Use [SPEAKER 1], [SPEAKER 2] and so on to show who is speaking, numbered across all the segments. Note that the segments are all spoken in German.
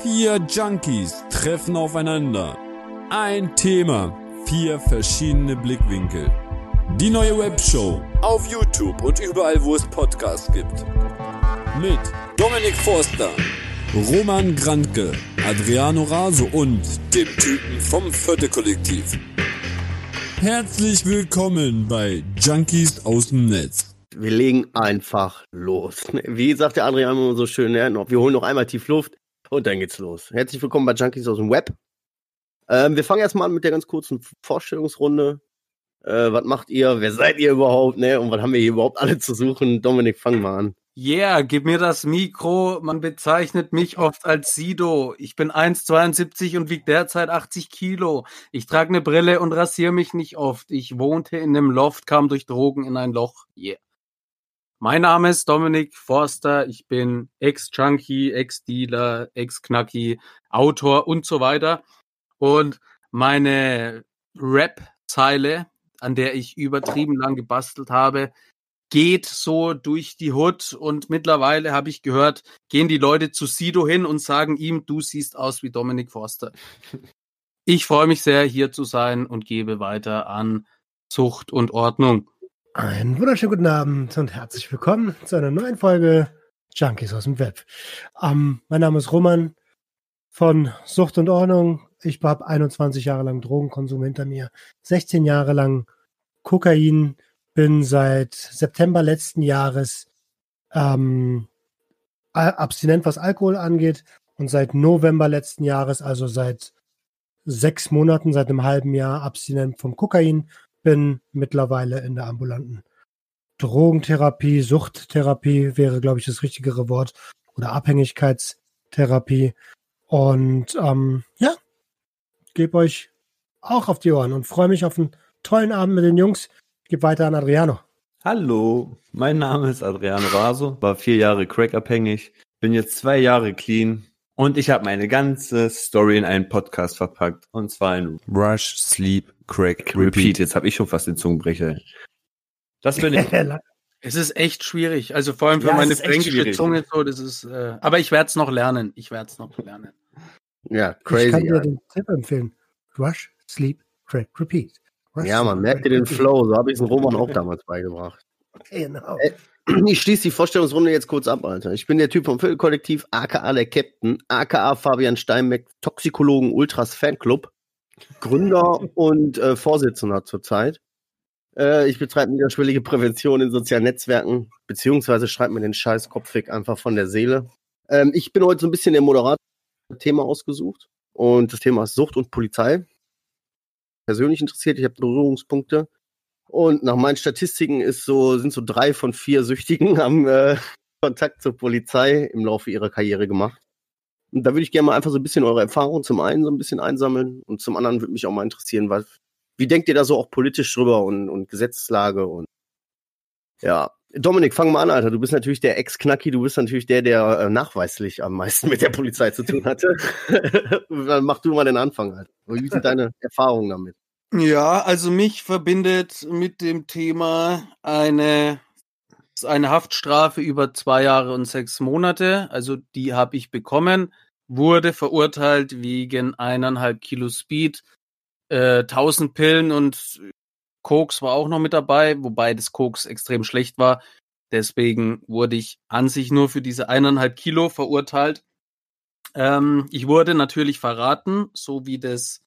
[SPEAKER 1] Vier Junkies treffen aufeinander. Ein Thema, vier verschiedene Blickwinkel. Die neue Webshow auf YouTube und überall, wo es Podcasts gibt. Mit Dominik Forster, Roman Grantke, Adriano Raso und dem Typen vom Vierte Kollektiv. Herzlich willkommen bei Junkies aus dem Netz.
[SPEAKER 2] Wir legen einfach los. Wie sagt der Adriano immer so schön, wir holen noch einmal tief Luft und dann geht's los. Herzlich willkommen bei Junkies aus dem Web. Ähm, wir fangen erstmal an mit der ganz kurzen Vorstellungsrunde. Äh, was macht ihr? Wer seid ihr überhaupt? Ne? Und was haben wir hier überhaupt alle zu suchen? Dominik, fang mal an.
[SPEAKER 3] Yeah, gib mir das Mikro. Man bezeichnet mich oft als Sido. Ich bin 1,72 und wiege derzeit 80 Kilo. Ich trage eine Brille und rasiere mich nicht oft. Ich wohnte in einem Loft, kam durch Drogen in ein Loch. Yeah. Mein Name ist Dominik Forster. Ich bin Ex-Junkie, Ex-Dealer, Ex-Knacki, Autor und so weiter. Und meine Rap-Zeile, an der ich übertrieben lang gebastelt habe, geht so durch die Hut und mittlerweile habe ich gehört, gehen die Leute zu Sido hin und sagen ihm, du siehst aus wie Dominik Forster. Ich freue mich sehr, hier zu sein und gebe weiter an Zucht und Ordnung.
[SPEAKER 4] Einen wunderschönen guten Abend und herzlich willkommen zu einer neuen Folge Junkies aus dem Web. Ähm, mein Name ist Roman von Sucht und Ordnung. Ich habe 21 Jahre lang Drogenkonsum hinter mir, 16 Jahre lang Kokain, bin seit September letzten Jahres ähm, abstinent, was Alkohol angeht. Und seit November letzten Jahres, also seit sechs Monaten, seit einem halben Jahr abstinent vom Kokain, bin mittlerweile in der ambulanten Drogentherapie, Suchttherapie wäre, glaube ich, das richtigere Wort, oder Abhängigkeitstherapie. Und ähm, ja, gebe euch auch auf die Ohren und freue mich auf einen tollen Abend mit den Jungs. Gib weiter an Adriano.
[SPEAKER 5] Hallo, mein Name ist Adriano Raso, war vier Jahre crackabhängig, bin jetzt zwei Jahre clean und ich habe meine ganze Story in einen Podcast verpackt und zwar in Rush, Sleep, Crack, Repeat. Jetzt habe ich schon fast den Zungenbrecher.
[SPEAKER 3] Das bin ich. Es ist echt schwierig, also vor allem für ja, meine fränkische Zunge so, das ist, äh, aber ich werde es noch lernen. Ich werde es noch lernen.
[SPEAKER 4] Ja, crazy. Ich kann dir den Tipp empfehlen. Rush, Sleep, Crack, Repeat.
[SPEAKER 2] Ja, man merkt dir den Flow. So habe ich es Roman auch damals beigebracht. Genau. Ich schließe die Vorstellungsrunde jetzt kurz ab, Alter. Ich bin der Typ vom Viertelkollektiv, aka der Captain, aka Fabian Steinbeck, Toxikologen Ultras Fanclub, Gründer und äh, Vorsitzender zurzeit. Äh, ich betreibe niederschwellige Prävention in sozialen Netzwerken, beziehungsweise schreibe mir den scheiß Kopfweg einfach von der Seele. Ähm, ich bin heute so ein bisschen der Moderator Thema ausgesucht und das Thema ist Sucht und Polizei persönlich interessiert. Ich habe Berührungspunkte. Und nach meinen Statistiken ist so, sind so drei von vier Süchtigen haben äh, Kontakt zur Polizei im Laufe ihrer Karriere gemacht. Und da würde ich gerne mal einfach so ein bisschen eure Erfahrungen zum einen so ein bisschen einsammeln und zum anderen würde mich auch mal interessieren, was, wie denkt ihr da so auch politisch drüber und, und Gesetzeslage und ja, Dominik, fang mal an, Alter. Du bist natürlich der Ex-Knacki, du bist natürlich der, der äh, nachweislich am meisten mit der Polizei zu tun hatte. Dann mach du mal den Anfang, Alter. Wie sind deine Erfahrungen damit?
[SPEAKER 3] Ja, also mich verbindet mit dem Thema eine, eine Haftstrafe über zwei Jahre und sechs Monate. Also die habe ich bekommen, wurde verurteilt wegen eineinhalb Kilo Speed, äh, 1000 Pillen und Koks war auch noch mit dabei, wobei das Koks extrem schlecht war. Deswegen wurde ich an sich nur für diese eineinhalb Kilo verurteilt. Ähm, ich wurde natürlich verraten, so wie das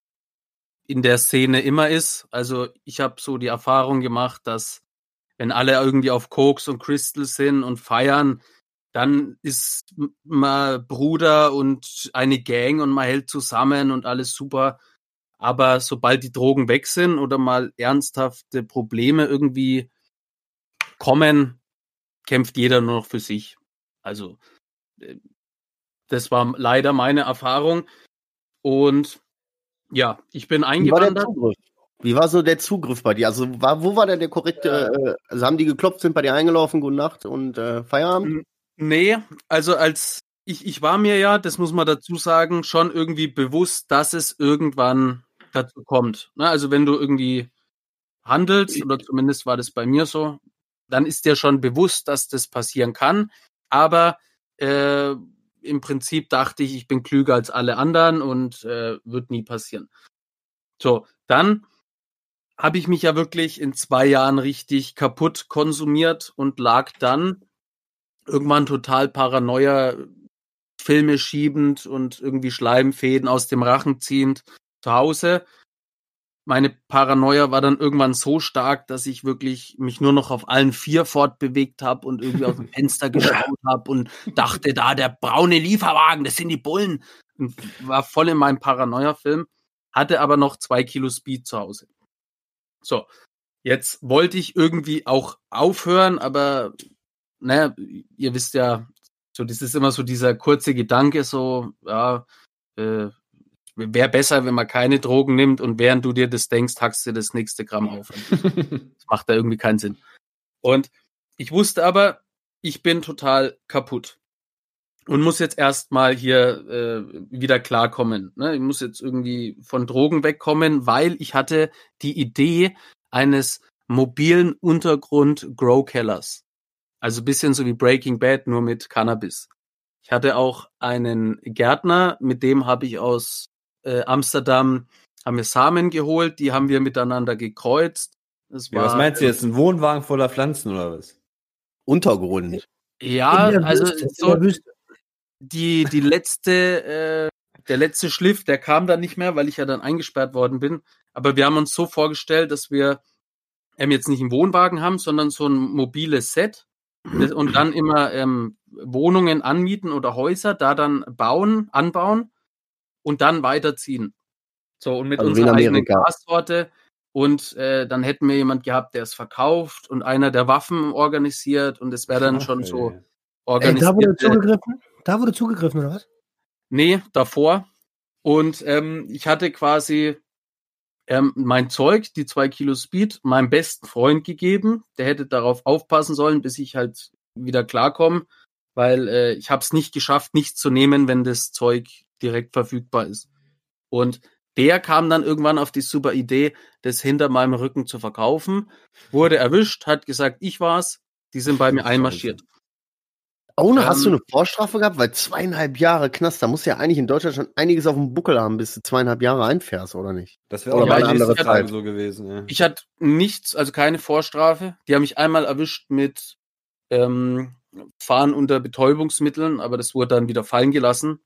[SPEAKER 3] in der Szene immer ist. Also ich habe so die Erfahrung gemacht, dass wenn alle irgendwie auf Koks und Crystal sind und feiern, dann ist mal Bruder und eine Gang und man hält zusammen und alles super. Aber sobald die Drogen weg sind oder mal ernsthafte Probleme irgendwie kommen, kämpft jeder nur noch für sich. Also, äh, das war leider meine Erfahrung. Und ja, ich bin eingewandert.
[SPEAKER 2] Wie war, Wie war so der Zugriff bei dir? Also, war, wo war denn der korrekte, äh, also haben die geklopft, sind bei dir eingelaufen, gute Nacht und äh, Feierabend?
[SPEAKER 3] Nee, also als ich, ich war mir ja, das muss man dazu sagen, schon irgendwie bewusst, dass es irgendwann dazu kommt. Ne? Also wenn du irgendwie handelst, oder zumindest war das bei mir so, dann ist dir schon bewusst, dass das passieren kann. Aber äh, im Prinzip dachte ich, ich bin klüger als alle anderen und äh, wird nie passieren. So, dann habe ich mich ja wirklich in zwei Jahren richtig kaputt konsumiert und lag dann irgendwann total paranoia, Filme schiebend und irgendwie Schleimfäden aus dem Rachen ziehend zu Hause. Meine Paranoia war dann irgendwann so stark, dass ich wirklich mich nur noch auf allen vier fortbewegt habe und irgendwie aus dem Fenster geschaut habe und dachte, da der braune Lieferwagen, das sind die Bullen. Und war voll in meinem Paranoia-Film, hatte aber noch zwei Kilo Speed zu Hause. So, jetzt wollte ich irgendwie auch aufhören, aber naja, ihr wisst ja, so das ist immer so dieser kurze Gedanke, so, ja, äh, wäre besser, wenn man keine Drogen nimmt und während du dir das denkst, hackst du das nächste Gramm auf. das macht da irgendwie keinen Sinn. Und ich wusste aber, ich bin total kaputt und muss jetzt erstmal hier äh, wieder klarkommen. Ne? Ich muss jetzt irgendwie von Drogen wegkommen, weil ich hatte die Idee eines mobilen Untergrund Grow Kellers. Also bisschen so wie Breaking Bad, nur mit Cannabis. Ich hatte auch einen Gärtner, mit dem habe ich aus äh, Amsterdam haben wir Samen geholt, die haben wir miteinander gekreuzt.
[SPEAKER 5] Ja, was meinst du jetzt? Ein Wohnwagen voller Pflanzen oder was?
[SPEAKER 2] Untergrund.
[SPEAKER 3] Ja, also so, die, die letzte, äh, der letzte Schliff, der kam dann nicht mehr, weil ich ja dann eingesperrt worden bin. Aber wir haben uns so vorgestellt, dass wir ähm, jetzt nicht einen Wohnwagen haben, sondern so ein mobiles Set und dann immer ähm, Wohnungen anmieten oder Häuser, da dann bauen, anbauen und dann weiterziehen. So, und mit also unserer eigenen Gassorte. Und äh, dann hätten wir jemand gehabt, der es verkauft und einer, der Waffen organisiert und es wäre dann schon so
[SPEAKER 4] organisiert. Ey, da wurde zugegriffen? Da wurde zugegriffen, oder was?
[SPEAKER 3] Nee, davor. Und ähm, ich hatte quasi ähm, mein Zeug, die zwei Kilo Speed, meinem besten Freund gegeben. Der hätte darauf aufpassen sollen, bis ich halt wieder klarkomme, weil äh, ich habe es nicht geschafft, nichts zu nehmen, wenn das Zeug direkt verfügbar ist. Und der kam dann irgendwann auf die super Idee, das hinter meinem Rücken zu verkaufen, wurde erwischt, hat gesagt, ich war's, die sind bei mir einmarschiert.
[SPEAKER 2] Ohne ähm, hast du ähm. eine Vorstrafe gehabt? Weil zweieinhalb Jahre Knast, da muss ja eigentlich in Deutschland schon einiges auf dem Buckel haben, bis du zweieinhalb Jahre einfährst, oder nicht?
[SPEAKER 5] Das wäre auch
[SPEAKER 3] eine andere Zeit so gewesen. Ja. Ich hatte nichts, also keine Vorstrafe. Die haben mich einmal erwischt mit ähm, Fahren unter Betäubungsmitteln, aber das wurde dann wieder fallen gelassen.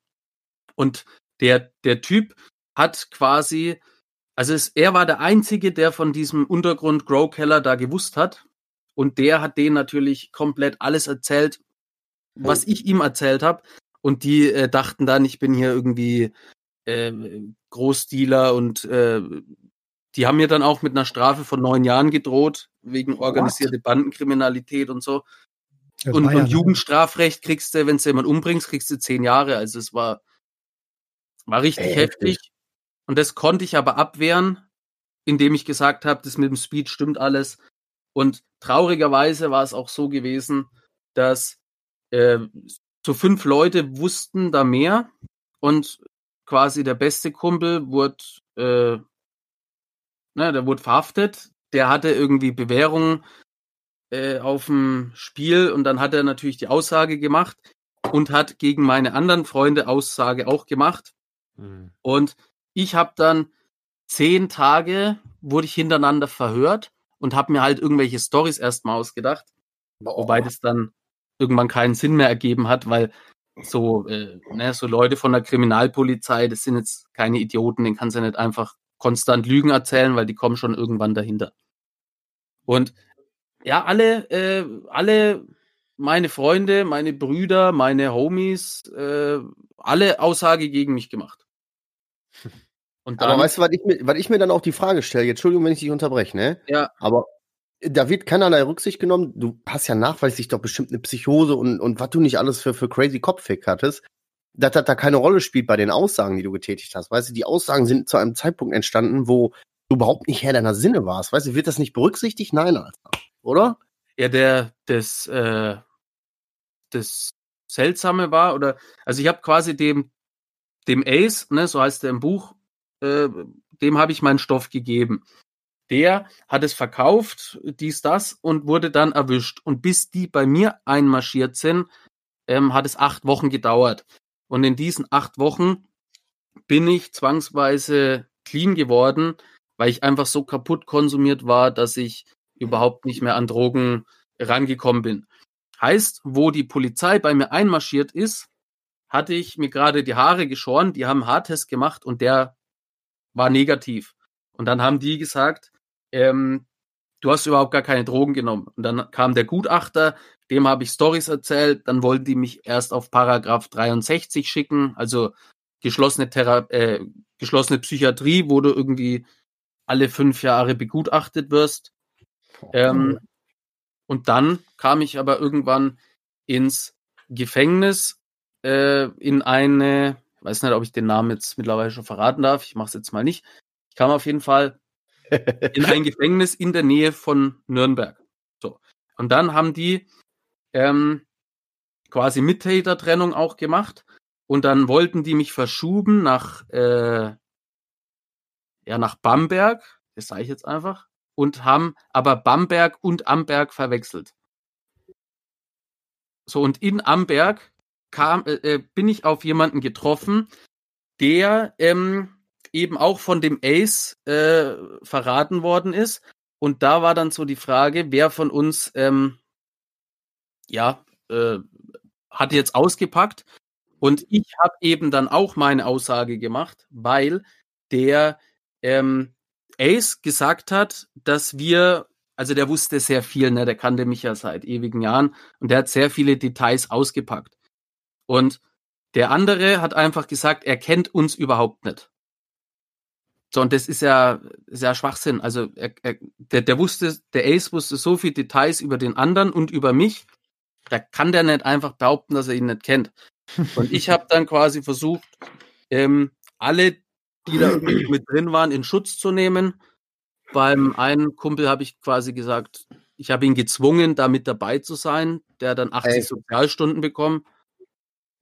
[SPEAKER 3] Und der, der Typ hat quasi, also es, er war der Einzige, der von diesem Untergrund Grow Keller da gewusst hat. Und der hat denen natürlich komplett alles erzählt, was ich ihm erzählt habe. Und die äh, dachten dann, ich bin hier irgendwie äh, Großdealer und äh, die haben mir dann auch mit einer Strafe von neun Jahren gedroht, wegen organisierte What? Bandenkriminalität und so. Und, und Jugendstrafrecht kriegst du, wenn du jemanden umbringst, kriegst du zehn Jahre. Also es war, war richtig Ey, heftig. Okay. Und das konnte ich aber abwehren, indem ich gesagt habe, das mit dem Speed stimmt alles. Und traurigerweise war es auch so gewesen, dass äh, so fünf Leute wussten da mehr und quasi der beste Kumpel wurde, äh, ne, der wurde verhaftet. Der hatte irgendwie Bewährung äh, auf dem Spiel und dann hat er natürlich die Aussage gemacht und hat gegen meine anderen Freunde Aussage auch gemacht. Mhm. Und ich habe dann zehn Tage wurde ich hintereinander verhört und habe mir halt irgendwelche Stories erstmal ausgedacht. Boah. Wobei das dann irgendwann keinen Sinn mehr ergeben hat, weil so, äh, ne, so Leute von der Kriminalpolizei, das sind jetzt keine Idioten, den kannst du nicht einfach konstant Lügen erzählen, weil die kommen schon irgendwann dahinter. Und ja, alle, äh, alle meine Freunde, meine Brüder, meine Homies, äh, alle Aussage gegen mich gemacht.
[SPEAKER 2] Und dann, Aber weißt du, was ich, mir, was ich mir dann auch die Frage stelle, jetzt, Entschuldigung, wenn ich dich unterbreche, ne?
[SPEAKER 3] Ja.
[SPEAKER 2] Aber da wird keinerlei Rücksicht genommen. Du hast ja nachweislich doch bestimmt eine Psychose und, und was du nicht alles für, für crazy Kopffick hattest, dass das da keine Rolle spielt bei den Aussagen, die du getätigt hast. Weißt du, die Aussagen sind zu einem Zeitpunkt entstanden, wo du überhaupt nicht Herr deiner Sinne warst. Weißt du, wird das nicht berücksichtigt? Nein, Alter. Oder?
[SPEAKER 3] Ja, der, das, äh, das Seltsame war, oder, also ich habe quasi dem, dem Ace, ne, so heißt er im Buch, äh, dem habe ich meinen Stoff gegeben der hat es verkauft, dies, das und wurde dann erwischt. Und bis die bei mir einmarschiert sind, ähm, hat es acht Wochen gedauert. Und in diesen acht Wochen bin ich zwangsweise clean geworden, weil ich einfach so kaputt konsumiert war, dass ich überhaupt nicht mehr an Drogen rangekommen bin. Heißt, wo die Polizei bei mir einmarschiert ist, hatte ich mir gerade die Haare geschoren, die haben einen Haartest gemacht und der war negativ. Und dann haben die gesagt, ähm, du hast überhaupt gar keine Drogen genommen. Und dann kam der Gutachter, dem habe ich Stories erzählt, dann wollten die mich erst auf Paragraph 63 schicken, also geschlossene, Thera äh, geschlossene Psychiatrie, wo du irgendwie alle fünf Jahre begutachtet wirst. Ähm, und dann kam ich aber irgendwann ins Gefängnis, äh, in eine, ich weiß nicht, ob ich den Namen jetzt mittlerweile schon verraten darf, ich mache es jetzt mal nicht. Ich kam auf jeden Fall in ein Gefängnis in der Nähe von Nürnberg. So. Und dann haben die ähm, quasi Mittätertrennung auch gemacht. Und dann wollten die mich verschuben nach, äh, ja, nach Bamberg, das sage ich jetzt einfach, und haben aber Bamberg und Amberg verwechselt. So, und in Amberg kam, äh, äh bin ich auf jemanden getroffen, der ähm, eben auch von dem Ace äh, verraten worden ist. Und da war dann so die Frage, wer von uns ähm, ja äh, hat jetzt ausgepackt. Und ich habe eben dann auch meine Aussage gemacht, weil der ähm, Ace gesagt hat, dass wir, also der wusste sehr viel, ne, der kannte mich ja seit ewigen Jahren und der hat sehr viele Details ausgepackt. Und der andere hat einfach gesagt, er kennt uns überhaupt nicht. So, und das ist ja, ist ja Schwachsinn. Also er, er, der, der wusste, der Ace wusste so viel Details über den anderen und über mich. Da kann der nicht einfach behaupten, dass er ihn nicht kennt. Und ich habe dann quasi versucht, ähm, alle, die da mit drin waren, in Schutz zu nehmen. Beim einen Kumpel habe ich quasi gesagt, ich habe ihn gezwungen, da mit dabei zu sein. Der hat dann 80 Ey. Sozialstunden bekommen.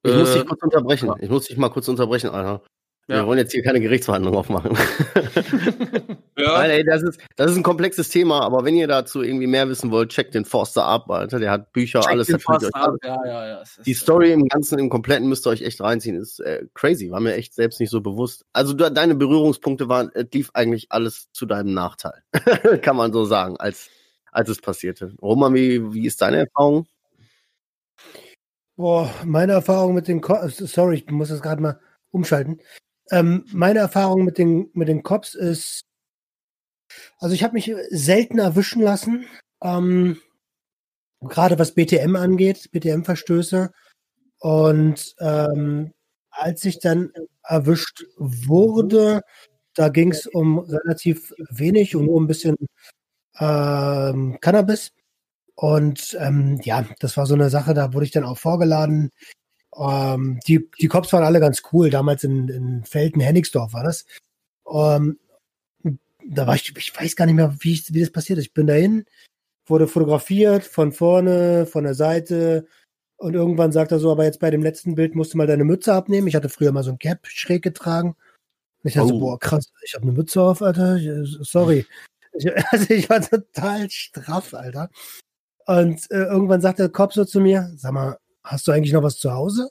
[SPEAKER 2] Ich äh, muss dich kurz unterbrechen. Ich muss dich mal kurz unterbrechen, Alter. Ja. Wir wollen jetzt hier keine Gerichtsverhandlung aufmachen. ja. Nein, ey, das, ist, das ist ein komplexes Thema, aber wenn ihr dazu irgendwie mehr wissen wollt, checkt den Forster ab, Alter. Der hat Bücher, Check alles. Den Forster ab. Ja, ja, ja. Die Story im Ganzen, im Kompletten müsst ihr euch echt reinziehen. Ist äh, crazy, war mir echt selbst nicht so bewusst. Also du, deine Berührungspunkte waren, es lief eigentlich alles zu deinem Nachteil. Kann man so sagen, als, als es passierte. Roman, wie, wie ist deine Erfahrung?
[SPEAKER 4] Boah, meine Erfahrung mit den, Ko sorry, ich muss das gerade mal umschalten. Ähm, meine Erfahrung mit den, mit den Cops ist, also ich habe mich selten erwischen lassen, ähm, gerade was BTM angeht, BTM-Verstöße. Und ähm, als ich dann erwischt wurde, da ging es um relativ wenig und nur ein bisschen ähm, Cannabis. Und ähm, ja, das war so eine Sache, da wurde ich dann auch vorgeladen. Ähm, die, die Cops waren alle ganz cool. Damals in, in Felden, Hennigsdorf war das. Ähm, da war ich, ich weiß gar nicht mehr, wie, ich, wie das passiert ist. Ich bin dahin, wurde fotografiert von vorne, von der Seite. Und irgendwann sagt er so, aber jetzt bei dem letzten Bild musst du mal deine Mütze abnehmen. Ich hatte früher mal so ein Cap schräg getragen. Und ich dachte oh. so, boah, krass, ich habe eine Mütze auf, Alter. Sorry. Ich, also ich war total straff, Alter. Und äh, irgendwann sagt der Cop so zu mir, sag mal, hast du eigentlich noch was zu Hause?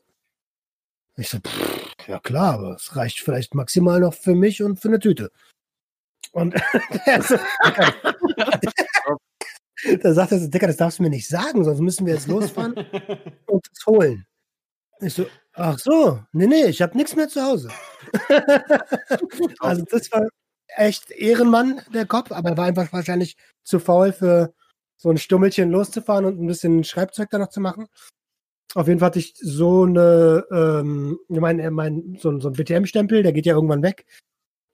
[SPEAKER 4] Ich so, pff, ja klar, aber es reicht vielleicht maximal noch für mich und für eine Tüte. Und so, da sagt er so, Dicker, das darfst du mir nicht sagen, sonst müssen wir jetzt losfahren und es holen. Ich so, ach so, nee, nee, ich habe nichts mehr zu Hause. also das war echt Ehrenmann, der Kopf, aber er war einfach wahrscheinlich zu faul für so ein Stummelchen loszufahren und ein bisschen Schreibzeug da noch zu machen. Auf jeden Fall hatte ich so eine, ähm, ich meine, mein, so, so ein BTM-Stempel, der geht ja irgendwann weg.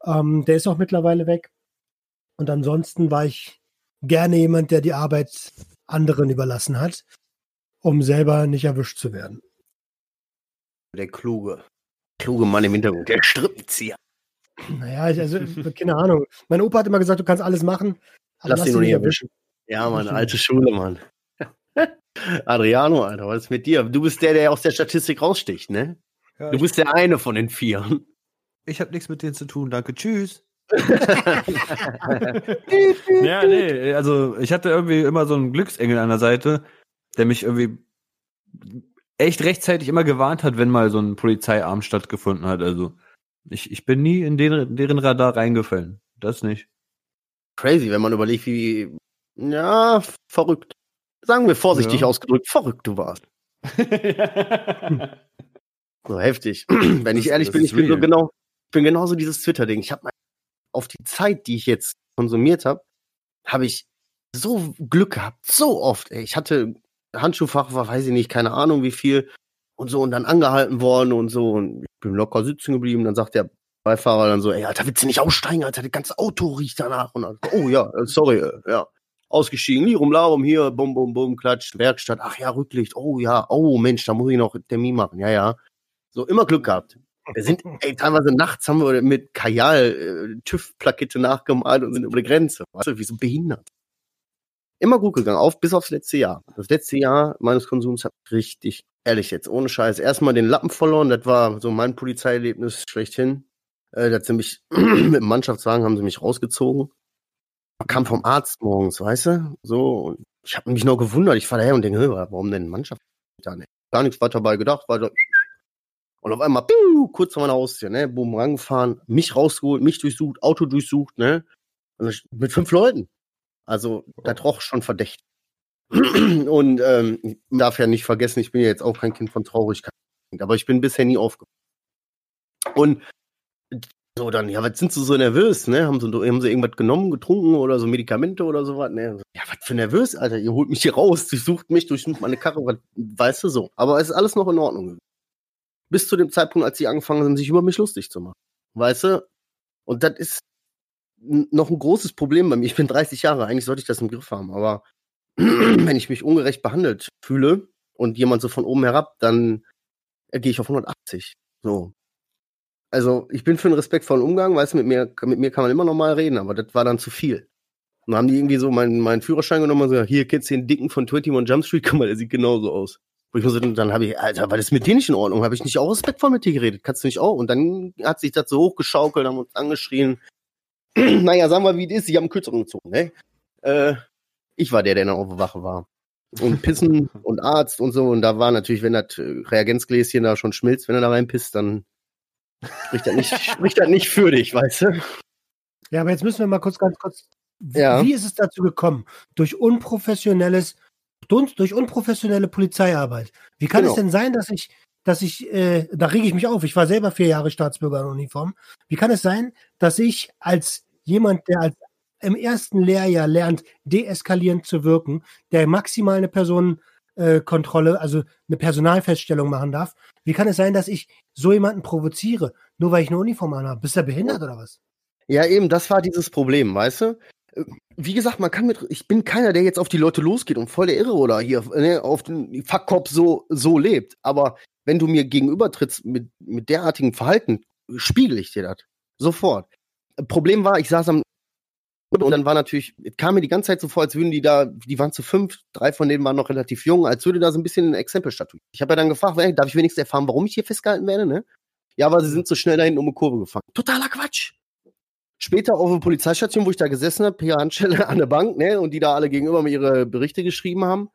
[SPEAKER 4] Ähm, der ist auch mittlerweile weg. Und ansonsten war ich gerne jemand, der die Arbeit anderen überlassen hat, um selber nicht erwischt zu werden.
[SPEAKER 2] Der kluge, kluge Mann im Hintergrund, der Strippenzieher.
[SPEAKER 4] Naja, ich, also, keine Ahnung. Mein Opa hat immer gesagt, du kannst alles machen.
[SPEAKER 2] Lass, lass ihn nur nicht erwischen. Ja, Mann, alte Schule, Mann. Adriano, Alter, was ist mit dir? Du bist der, der aus der Statistik raussticht, ne? Ja, du bist der eine von den vier.
[SPEAKER 5] Ich habe nichts mit denen zu tun, danke, tschüss. ja, nee, also ich hatte irgendwie immer so einen Glücksengel an der Seite, der mich irgendwie echt rechtzeitig immer gewarnt hat, wenn mal so ein Polizeiarm stattgefunden hat. Also ich, ich bin nie in deren, deren Radar reingefallen. Das nicht.
[SPEAKER 2] Crazy, wenn man überlegt, wie, ja, verrückt. Sagen wir vorsichtig ja. ausgedrückt, verrückt du warst. so heftig. wenn ich ehrlich bin, ich bin so genau, ich bin genauso dieses Twitter-Ding. Ich habe auf die Zeit, die ich jetzt konsumiert habe, habe ich so Glück gehabt, so oft. Ey. Ich hatte Handschuhfach, war weiß ich nicht, keine Ahnung wie viel und so und dann angehalten worden und so und ich bin locker sitzen geblieben. Dann sagt der Beifahrer dann so, ey, Alter, willst du nicht aussteigen, Alter, das ganze Auto riecht danach. Und dann, oh ja, äh, sorry, äh, ja. Ausgestiegen, Lirum Larum hier, bum, bum, bum, klatsch, Werkstatt, ach ja, Rücklicht, oh ja, oh Mensch, da muss ich noch Termin machen, ja, ja. So, immer Glück gehabt. Wir sind, ey, teilweise nachts haben wir mit Kajal äh, TÜV-Plakette nachgemalt und sind über die Grenze. Weißt du, wie so behindert. Immer gut gegangen, auf bis aufs letzte Jahr. Das letzte Jahr meines Konsums hat richtig, ehrlich jetzt, ohne Scheiß, erstmal den Lappen verloren. Das war so mein Polizeierlebnis schlechthin. Äh, da sie mich, mit dem Mannschaftswagen haben sie mich rausgezogen. Kam vom Arzt morgens, weißt du? So, und ich habe mich noch gewundert. Ich fahre daher und denke, warum denn Mannschaft? Gar nichts weiter dabei gedacht, weiter und auf einmal, piu, kurz vor meiner Haustür, ne, boom, rangefahren, mich rausgeholt, mich durchsucht, Auto durchsucht, ne, mit fünf Leuten. Also, da roch schon verdächtig. Und ähm, ich darf ja nicht vergessen, ich bin ja jetzt auch kein Kind von Traurigkeit, aber ich bin bisher nie aufgefallen. Und so dann, ja, was sind Sie so nervös, ne? Haben Sie, haben Sie irgendwas genommen, getrunken oder so Medikamente oder sowas? Ne? Ja, was für nervös, Alter, ihr holt mich hier raus, durchsucht mich, durchsucht meine Karre, was, weißt du so. Aber es ist alles noch in Ordnung bis zu dem Zeitpunkt, als sie angefangen haben, sich über mich lustig zu machen. Weißt du? Und das ist noch ein großes Problem bei mir. Ich bin 30 Jahre, eigentlich sollte ich das im Griff haben, aber wenn ich mich ungerecht behandelt fühle und jemand so von oben herab, dann gehe ich auf 180. So. Also, ich bin für einen respektvollen Umgang, weißt du, mit mir, mit mir kann man immer noch mal reden, aber das war dann zu viel. Und dann haben die irgendwie so meinen, meinen Führerschein genommen und gesagt, hier, kennst du den Dicken von 21 Jump Street? Guck mal, der sieht genauso aus. Wo ich mir so, dann habe ich, Alter, war das mit dir nicht in Ordnung? Habe ich nicht auch respektvoll mit dir geredet? Kannst du nicht auch? Und dann hat sich das so hochgeschaukelt, haben uns angeschrien. naja, sagen wir, wie es ist. Ich habe einen Kürzeren gezogen, ne? Äh, ich war der, der noch auf der Wache war. Und Pissen und Arzt und so. Und da war natürlich, wenn das Reagenzgläschen da schon schmilzt, wenn er da reinpisst, dann spricht das nicht, spricht das nicht für dich, weißt du?
[SPEAKER 4] Ja, aber jetzt müssen wir mal kurz, ganz kurz. Ja. Wie ist es dazu gekommen? Durch unprofessionelles durch unprofessionelle Polizeiarbeit. Wie kann genau. es denn sein, dass ich, dass ich, äh, da rege ich mich auf, ich war selber vier Jahre Staatsbürger in Uniform. Wie kann es sein, dass ich als jemand, der als im ersten Lehrjahr lernt, deeskalierend zu wirken, der maximal eine Personenkontrolle, äh, also eine Personalfeststellung machen darf, wie kann es sein, dass ich so jemanden provoziere, nur weil ich eine Uniform anhabe? Bist du behindert oder was?
[SPEAKER 2] Ja, eben, das war dieses Problem, weißt du? wie gesagt, man kann mit, ich bin keiner, der jetzt auf die Leute losgeht und voll der Irre oder hier ne, auf den Fuckkopf so, so lebt. Aber wenn du mir gegenübertrittst mit, mit derartigem Verhalten, spiegel ich dir das. Sofort. Problem war, ich saß am und dann war natürlich, kam mir die ganze Zeit so vor, als würden die da, die waren zu fünf, drei von denen waren noch relativ jung, als würde da so ein bisschen ein Exempel statuieren. Ich habe ja dann gefragt, ey, darf ich wenigstens erfahren, warum ich hier festgehalten werde, ne? Ja, aber sie sind so schnell dahin um eine Kurve gefahren. Totaler Quatsch später auf der Polizeistation, wo ich da gesessen habe, hier Handstelle an der Bank, ne, und die da alle gegenüber mir ihre Berichte geschrieben haben,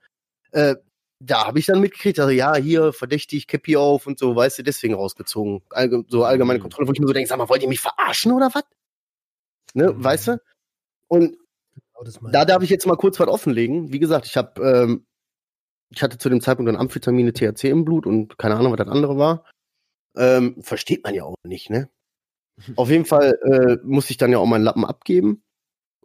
[SPEAKER 2] äh, da habe ich dann mitgekriegt, also ja, hier verdächtig, Käppi auf und so, weißt du, deswegen rausgezogen. Allge so allgemeine mhm. Kontrolle, wo ich mir so denke, sag mal, wollt ihr mich verarschen oder was? Ne, mhm. weißt du? Und genau, da darf ich jetzt mal kurz was offenlegen. Wie gesagt, ich habe, ähm, ich hatte zu dem Zeitpunkt dann Amphetamine, THC im Blut und keine Ahnung, was das andere war. Ähm, versteht man ja auch nicht, ne? Auf jeden Fall äh, musste ich dann ja auch meinen Lappen abgeben.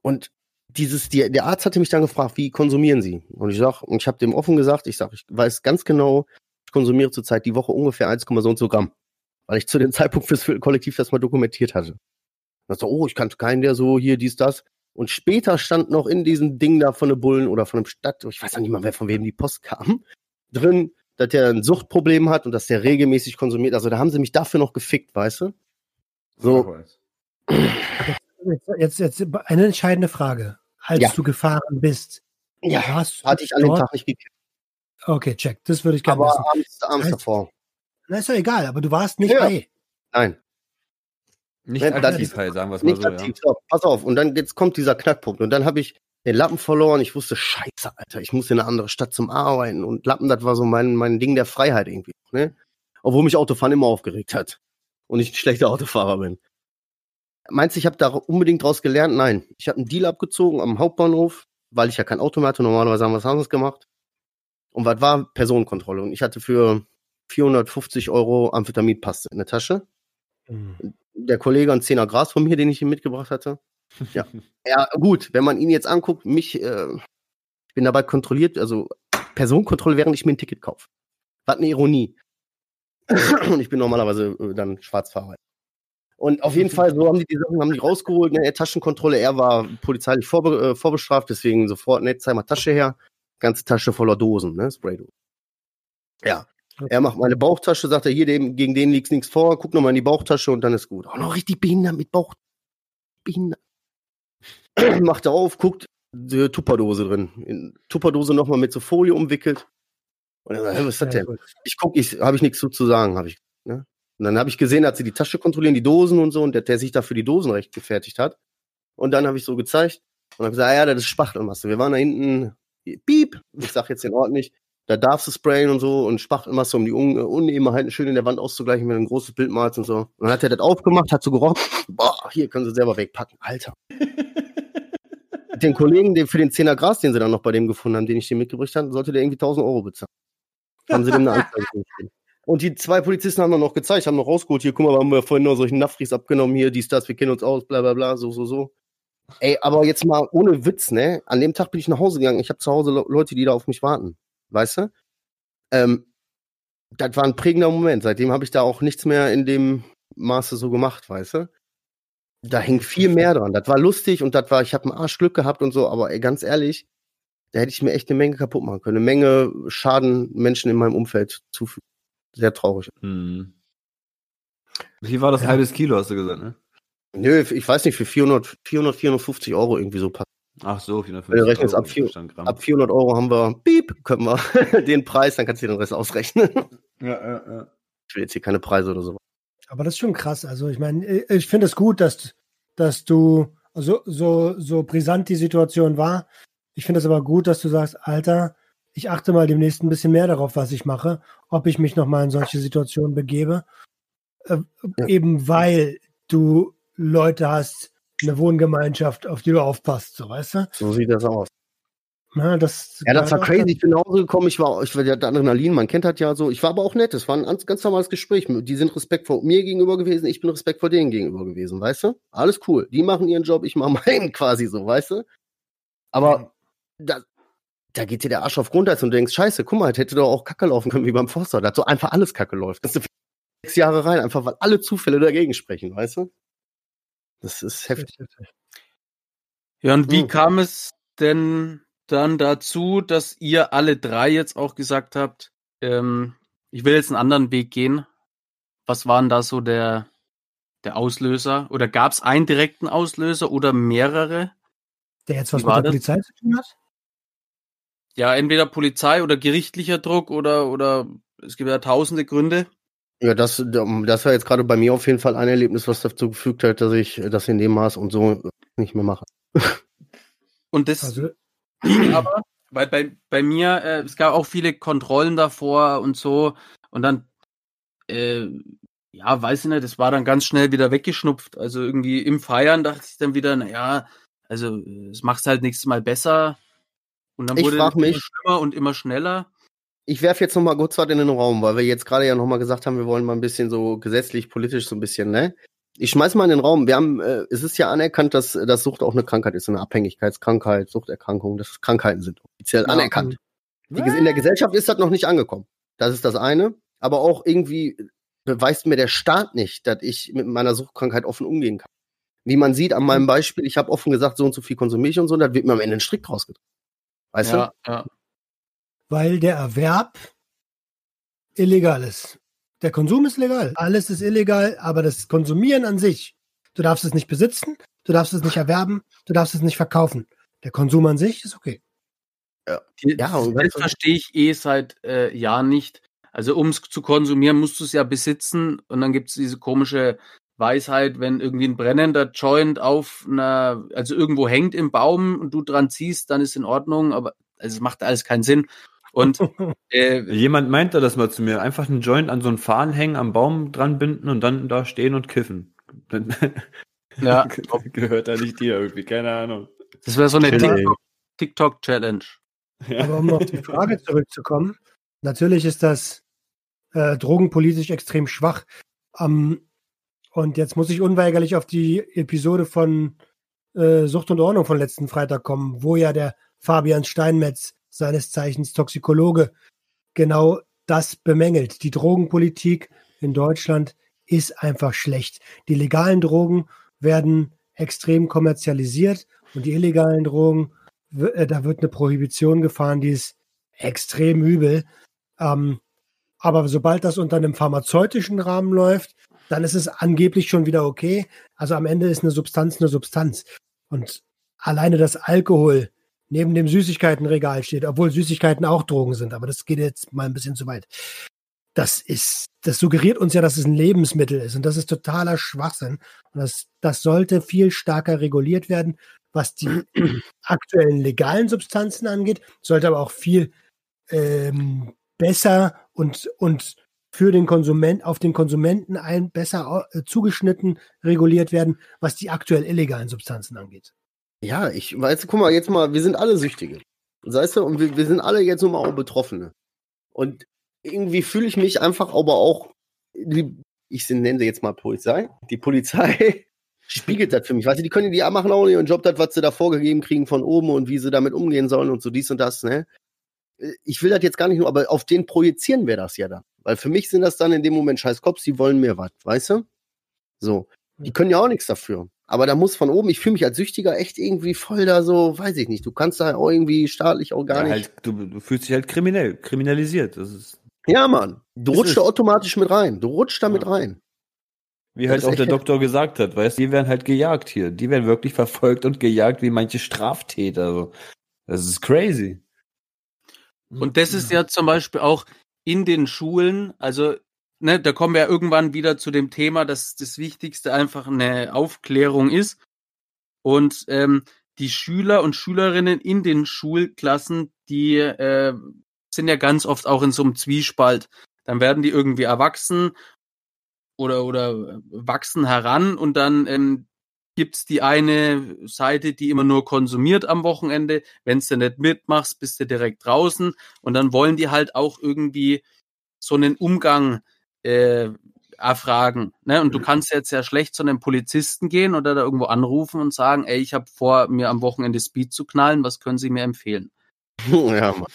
[SPEAKER 2] Und dieses, die, der Arzt hatte mich dann gefragt, wie konsumieren Sie? Und ich sag, und ich habe dem offen gesagt, ich sag, ich weiß ganz genau, ich konsumiere zurzeit die Woche ungefähr 1,so und so Gramm. Weil ich zu dem Zeitpunkt fürs Kollektiv das mal dokumentiert hatte. Und so, oh, ich kannte keinen, der so hier, dies, das. Und später stand noch in diesem Ding da von der Bullen oder von dem Stadt, ich weiß auch nicht mal, wer von wem die Post kam, drin, dass der ein Suchtproblem hat und dass der regelmäßig konsumiert. Also da haben sie mich dafür noch gefickt, weißt du? So.
[SPEAKER 4] Jetzt, jetzt eine entscheidende Frage. Als ja. du gefahren bist,
[SPEAKER 2] ja, hast hatte ich an dem Tag nicht gekippt.
[SPEAKER 4] Okay, check. Das würde ich gerne
[SPEAKER 2] aber wissen. Abends, abends heißt, davor.
[SPEAKER 4] Na, ist doch egal, aber du warst nicht ja. bei.
[SPEAKER 2] Nein.
[SPEAKER 5] Nicht ja, aktiv, halt, sagen wir es mal so. Aktiv,
[SPEAKER 2] ja. Pass auf, und dann jetzt kommt dieser Knackpunkt. Und dann habe ich den Lappen verloren. Ich wusste, scheiße, Alter, ich muss in eine andere Stadt zum Arbeiten. Und Lappen, das war so mein, mein Ding der Freiheit irgendwie. Ne? Obwohl mich Autofahren immer aufgeregt hat. Und ich ein schlechter Autofahrer bin. Meinst du, ich habe da unbedingt draus gelernt? Nein. Ich habe einen Deal abgezogen am Hauptbahnhof, weil ich ja kein Auto mehr hatte. Normalerweise haben wir was anderes gemacht. Und was war? Personenkontrolle. Und ich hatte für 450 Euro Amphetaminpaste in der Tasche. Mhm. Der Kollege ein Zehner Gras von mir, den ich ihm mitgebracht hatte. Ja. ja, gut, wenn man ihn jetzt anguckt, mich, äh, ich bin dabei kontrolliert, also Personenkontrolle, während ich mir ein Ticket kaufe. Was eine Ironie. Und ich bin normalerweise äh, dann Schwarzfahrer. Und auf jeden Fall, so haben die die Sachen haben die rausgeholt, ne, Taschenkontrolle, er war polizeilich vorbe äh, vorbestraft, deswegen sofort, ne, zeig mal Tasche her, ganze Tasche voller Dosen, ne, Spraydosen. Ja, er macht meine Bauchtasche, sagt er, hier, dem, gegen den liegt nichts vor, guck nochmal in die Bauchtasche und dann ist gut. Oh, noch richtig behindert mit Bauch. Behindert. macht er auf, guckt, die Tupperdose drin. In Tupperdose nochmal mit so Folie umwickelt. Und er sagt, hey, was ist das denn? Ich guck, ich, habe ich nichts zu, zu sagen, habe ich. Ne? Und dann habe ich gesehen, dass sie die Tasche kontrollieren, die Dosen und so, und der, der sich dafür die Dosen recht gefertigt hat. Und dann habe ich so gezeigt und habe gesagt, ah, ja, das ist Spachtelmasse. Wir waren da hinten, piep, ich sag jetzt den Ort nicht, da darfst du sprayen und so und Spachtelmasse, um die Un Unebenheiten schön in der Wand auszugleichen, wenn du ein großes Bild malst und so. Und dann hat er das aufgemacht, hat so gerockt, boah, hier können sie selber wegpacken. Alter. den Kollegen, den, für den 10er Gras, den sie dann noch bei dem gefunden haben, den ich dir mitgebracht habe, sollte der irgendwie 1000 Euro bezahlen. Haben sie dem eine Anzeige gegeben. Und die zwei Polizisten haben dann noch gezeigt, haben noch rausgeholt, hier, guck mal, haben wir vorhin noch solchen Nafris abgenommen, hier, dies, das, wir kennen uns aus, bla bla bla, so, so, so. Ey, aber jetzt mal ohne Witz, ne? An dem Tag bin ich nach Hause gegangen. Ich habe zu Hause Leute, die da auf mich warten weißt du? Ähm, das war ein prägender Moment. Seitdem habe ich da auch nichts mehr in dem Maße so gemacht, weißt du? Da hing viel mehr dran. Das war lustig und das war, ich habe ein Arschglück gehabt und so, aber ey, ganz ehrlich, da hätte ich mir echt eine Menge kaputt machen können. Eine Menge Schaden Menschen in meinem Umfeld zufügen. Sehr traurig. Hm.
[SPEAKER 5] Wie war das ja. halbes Kilo, hast du gesagt, ne?
[SPEAKER 2] Nö, ich weiß nicht, für 400, 400, 450 Euro irgendwie so passt.
[SPEAKER 5] Ach so,
[SPEAKER 2] 450 Wenn du rechnest, ab, 4, ab 400 Euro haben wir, piep, können wir den Preis, dann kannst du dir den Rest ausrechnen. Ja, ja, ja. Ich will jetzt hier keine Preise oder so.
[SPEAKER 4] Aber das ist schon krass. Also ich meine, ich finde es gut, dass, dass du, also so, so brisant die Situation war. Ich finde es aber gut, dass du sagst, Alter, ich achte mal demnächst ein bisschen mehr darauf, was ich mache, ob ich mich nochmal in solche Situationen begebe. Äh, ja. Eben weil du Leute hast, eine Wohngemeinschaft, auf die du aufpasst, so weißt du?
[SPEAKER 2] So sieht das aus.
[SPEAKER 4] Ja, das,
[SPEAKER 2] ja, das war crazy. Ich bin nach Hause gekommen, ich war, ich war der Adrenalin, man kennt das ja so. Ich war aber auch nett, es war ein ganz, normales Gespräch. Die sind respektvoll mir gegenüber gewesen, ich bin respektvoll denen gegenüber gewesen, weißt du? Alles cool. Die machen ihren Job, ich mache meinen quasi so, weißt du? Aber da, da geht dir der Arsch auf Grundeis und du denkst, scheiße, guck mal, das hätte doch auch Kacke laufen können wie beim Forster. Da hat so einfach alles Kacke läuft. Das ist sechs Jahre rein, einfach weil alle Zufälle dagegen sprechen, weißt du? Das ist heftig.
[SPEAKER 3] Ja, und wie mhm. kam es denn dann dazu, dass ihr alle drei jetzt auch gesagt habt, ähm, ich will jetzt einen anderen Weg gehen? Was war denn da so der, der Auslöser? Oder gab es einen direkten Auslöser oder mehrere?
[SPEAKER 4] Der jetzt was mit der das? Polizei zu tun hat?
[SPEAKER 3] Ja, entweder Polizei oder gerichtlicher Druck oder, oder es gibt ja tausende Gründe.
[SPEAKER 2] Ja, das, das war jetzt gerade bei mir auf jeden Fall ein Erlebnis, was dazu gefügt hat, dass ich das in dem Maß und so nicht mehr mache.
[SPEAKER 3] Und das also, aber, weil bei, bei mir, äh, es gab auch viele Kontrollen davor und so. Und dann, äh, ja, weiß ich nicht, das war dann ganz schnell wieder weggeschnupft. Also irgendwie im Feiern dachte ich dann wieder, naja, also es macht halt nächstes Mal besser. Und dann wurde es immer schlimmer und immer schneller
[SPEAKER 2] ich werfe jetzt noch mal kurz was in den Raum, weil wir jetzt gerade ja noch mal gesagt haben, wir wollen mal ein bisschen so gesetzlich, politisch so ein bisschen, ne? Ich schmeiß mal in den Raum. Wir haben, äh, es ist ja anerkannt, dass, dass Sucht auch eine Krankheit ist, eine Abhängigkeitskrankheit, Suchterkrankung, dass Krankheiten sind offiziell ja. anerkannt. Die, in der Gesellschaft ist das noch nicht angekommen. Das ist das eine. Aber auch irgendwie beweist mir der Staat nicht, dass ich mit meiner Suchtkrankheit offen umgehen kann. Wie man sieht an meinem Beispiel, ich habe offen gesagt, so und so viel konsumiere ich und so, da wird mir am Ende ein Strick rausgedrückt. Weißt ja, du? Ja
[SPEAKER 4] weil der Erwerb illegal ist. Der Konsum ist legal, alles ist illegal, aber das Konsumieren an sich, du darfst es nicht besitzen, du darfst es nicht erwerben, du darfst es nicht verkaufen. Der Konsum an sich ist okay.
[SPEAKER 3] Ja, ja das verstehe ich eh seit äh, Jahren nicht. Also um es zu konsumieren, musst du es ja besitzen und dann gibt es diese komische weiß halt, wenn irgendwie ein brennender Joint auf einer, also irgendwo hängt im Baum und du dran ziehst, dann ist in Ordnung, aber also es macht alles keinen Sinn. Und
[SPEAKER 5] äh, jemand meinte das mal zu mir, einfach einen Joint an so einen Fahnen hängen, am Baum dran binden und dann da stehen und kiffen. ja. gehört da nicht dir irgendwie, keine Ahnung.
[SPEAKER 3] Das wäre so eine TikTok-Challenge.
[SPEAKER 4] Ja. Aber um auf die Frage zurückzukommen, natürlich ist das äh, drogenpolitisch extrem schwach. Ähm, und jetzt muss ich unweigerlich auf die Episode von äh, Sucht und Ordnung von letzten Freitag kommen, wo ja der Fabian Steinmetz, seines Zeichens Toxikologe, genau das bemängelt. Die Drogenpolitik in Deutschland ist einfach schlecht. Die legalen Drogen werden extrem kommerzialisiert und die illegalen Drogen, äh, da wird eine Prohibition gefahren, die ist extrem übel. Ähm, aber sobald das unter einem pharmazeutischen Rahmen läuft, dann ist es angeblich schon wieder okay. Also am Ende ist eine Substanz eine Substanz. Und alleine das Alkohol neben dem Süßigkeitenregal steht, obwohl Süßigkeiten auch Drogen sind, aber das geht jetzt mal ein bisschen zu weit. Das ist, das suggeriert uns ja, dass es ein Lebensmittel ist und das ist totaler Schwachsinn. Und das, das sollte viel stärker reguliert werden, was die aktuellen legalen Substanzen angeht, sollte aber auch viel ähm, besser und, und für den Konsument, auf den Konsumenten ein besser äh, zugeschnitten reguliert werden, was die aktuell illegalen Substanzen angeht.
[SPEAKER 2] Ja, ich weiß, guck mal, jetzt mal, wir sind alle Süchtige. Weißt du, und wir, wir sind alle jetzt nun mal auch Betroffene. Und irgendwie fühle ich mich einfach aber auch, ich nenne sie jetzt mal Polizei, die Polizei spiegelt das für mich. Weißt du, die können die machen auch ihren Job, das, was sie da vorgegeben kriegen von oben und wie sie damit umgehen sollen und so dies und das, ne? Ich will das jetzt gar nicht nur, aber auf den projizieren wir das ja dann. Weil für mich sind das dann in dem Moment scheiß Cops, die wollen mir was, weißt du? So. Die können ja auch nichts dafür. Aber da muss von oben, ich fühle mich als Süchtiger echt irgendwie voll da so, weiß ich nicht. Du kannst da auch irgendwie staatlich auch gar ja, nicht.
[SPEAKER 5] Halt, du, du, fühlst dich halt kriminell, kriminalisiert. Das ist.
[SPEAKER 2] Ja, Mann. Du rutscht da automatisch mit rein. Du rutscht da ja. mit rein.
[SPEAKER 5] Wie halt auch der Doktor gesagt hat, weißt du, die werden halt gejagt hier. Die werden wirklich verfolgt und gejagt wie manche Straftäter. Das ist crazy.
[SPEAKER 3] Und das ist ja zum Beispiel auch, in den Schulen, also ne, da kommen wir irgendwann wieder zu dem Thema, dass das Wichtigste einfach eine Aufklärung ist. Und ähm, die Schüler und Schülerinnen in den Schulklassen, die äh, sind ja ganz oft auch in so einem Zwiespalt. Dann werden die irgendwie erwachsen oder, oder wachsen heran und dann ähm, gibt's die eine Seite, die immer nur konsumiert am Wochenende. Wenn's du nicht mitmachst, bist du direkt draußen. Und dann wollen die halt auch irgendwie so einen Umgang äh, erfragen. Ne? Und du mhm. kannst jetzt sehr schlecht zu einem Polizisten gehen oder da irgendwo anrufen und sagen, ey, ich habe vor, mir am Wochenende Speed zu knallen, was können Sie mir empfehlen? Ja, Mann.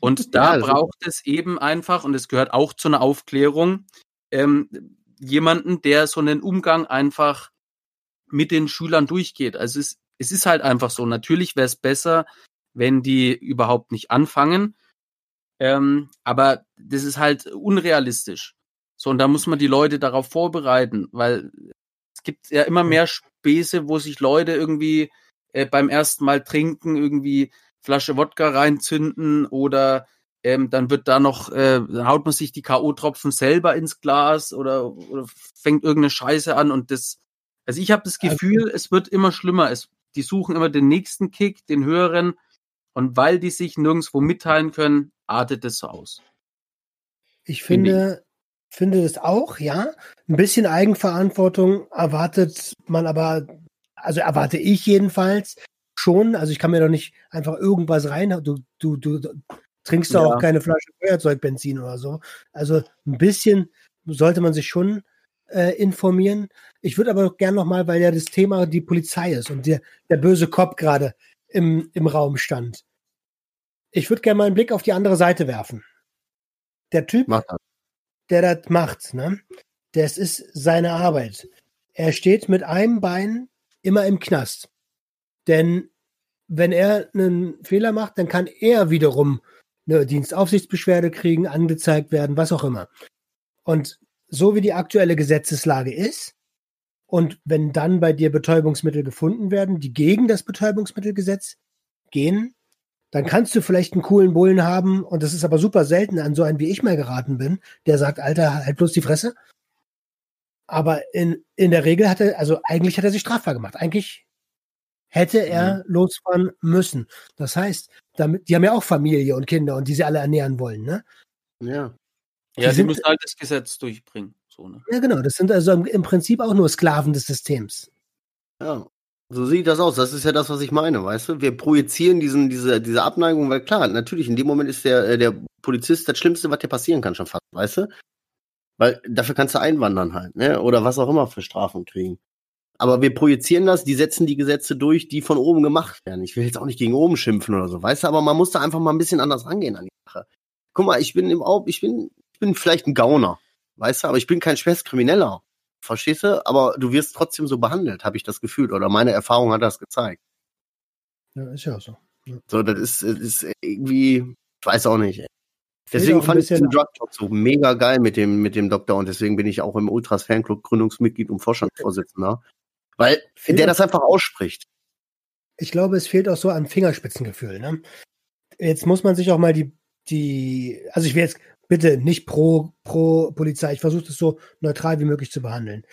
[SPEAKER 3] Und da ja, braucht es eben einfach, und es gehört auch zu einer Aufklärung, ähm, jemanden, der so einen Umgang einfach mit den Schülern durchgeht. Also es, es ist halt einfach so. Natürlich wäre es besser, wenn die überhaupt nicht anfangen. Ähm, aber das ist halt unrealistisch. So, und da muss man die Leute darauf vorbereiten, weil es gibt ja immer mehr Späße, wo sich Leute irgendwie äh, beim ersten Mal trinken, irgendwie Flasche Wodka reinzünden oder ähm, dann wird da noch, äh, dann haut man sich die K.O.-Tropfen selber ins Glas oder, oder fängt irgendeine Scheiße an und das also ich habe das also Gefühl, also, es wird immer schlimmer. Es, die suchen immer den nächsten Kick, den höheren. Und weil die sich nirgendwo mitteilen können, artet es so aus.
[SPEAKER 4] Ich finde. Finde das auch, ja. Ein bisschen Eigenverantwortung erwartet man aber, also erwarte ich jedenfalls schon. Also ich kann mir doch nicht einfach irgendwas rein. Du, du, du trinkst doch ja. auch keine Flasche Feuerzeugbenzin oder so. Also ein bisschen sollte man sich schon äh, informieren. Ich würde aber gerne nochmal, weil ja das Thema die Polizei ist und der, der böse Kopf gerade im, im Raum stand. Ich würde gerne mal einen Blick auf die andere Seite werfen. Der Typ, der das macht, ne? Das ist seine Arbeit. Er steht mit einem Bein immer im Knast. Denn wenn er einen Fehler macht, dann kann er wiederum eine Dienstaufsichtsbeschwerde kriegen, angezeigt werden, was auch immer. Und so wie die aktuelle Gesetzeslage ist, und wenn dann bei dir Betäubungsmittel gefunden werden, die gegen das Betäubungsmittelgesetz gehen, dann kannst du vielleicht einen coolen Bullen haben, und das ist aber super selten an so einen, wie ich mal geraten bin, der sagt, Alter, halt bloß die Fresse. aber in, in der Regel hat er, also eigentlich hat er sich strafbar gemacht. Eigentlich hätte er mhm. losfahren müssen. Das heißt, damit, die haben ja auch Familie und Kinder und die sie alle ernähren wollen, ne?
[SPEAKER 3] Ja. Die ja, sie müssen halt das Gesetz durchbringen. So, ne?
[SPEAKER 4] Ja, genau. Das sind also im Prinzip auch nur Sklaven des Systems.
[SPEAKER 2] Ja, so sieht das aus. Das ist ja das, was ich meine, weißt du? Wir projizieren diesen, diese, diese Abneigung, weil klar, natürlich, in dem Moment ist der, äh, der Polizist das Schlimmste, was dir passieren kann, schon fast, weißt du? Weil dafür kannst du einwandern halt, ne? Oder was auch immer für Strafen kriegen. Aber wir projizieren das, die setzen die Gesetze durch, die von oben gemacht werden. Ich will jetzt auch nicht gegen oben schimpfen oder so, weißt du, aber man muss da einfach mal ein bisschen anders rangehen an die Sache. Guck mal, ich bin im Au ich bin, ich bin vielleicht ein Gauner, weißt du, aber ich bin kein Schwerstkrimineller. Verstehst du? Aber du wirst trotzdem so behandelt, habe ich das Gefühl. Oder meine Erfahrung hat das gezeigt.
[SPEAKER 4] Ja, ist ja so. Ja.
[SPEAKER 2] So, das ist, ist irgendwie, ich weiß auch nicht. Ey. Deswegen fand ich den Drug Talk so mega geil mit dem, mit dem Doktor und deswegen bin ich auch im Ultras Fanclub Gründungsmitglied und Vorstandsvorsitzender. Weil fehlt der das einfach ausspricht.
[SPEAKER 4] Ich glaube, es fehlt auch so an Fingerspitzengefühl. Ne? Jetzt muss man sich auch mal die, die, also ich will jetzt bitte nicht pro, pro Polizei, ich versuche das so neutral wie möglich zu behandeln.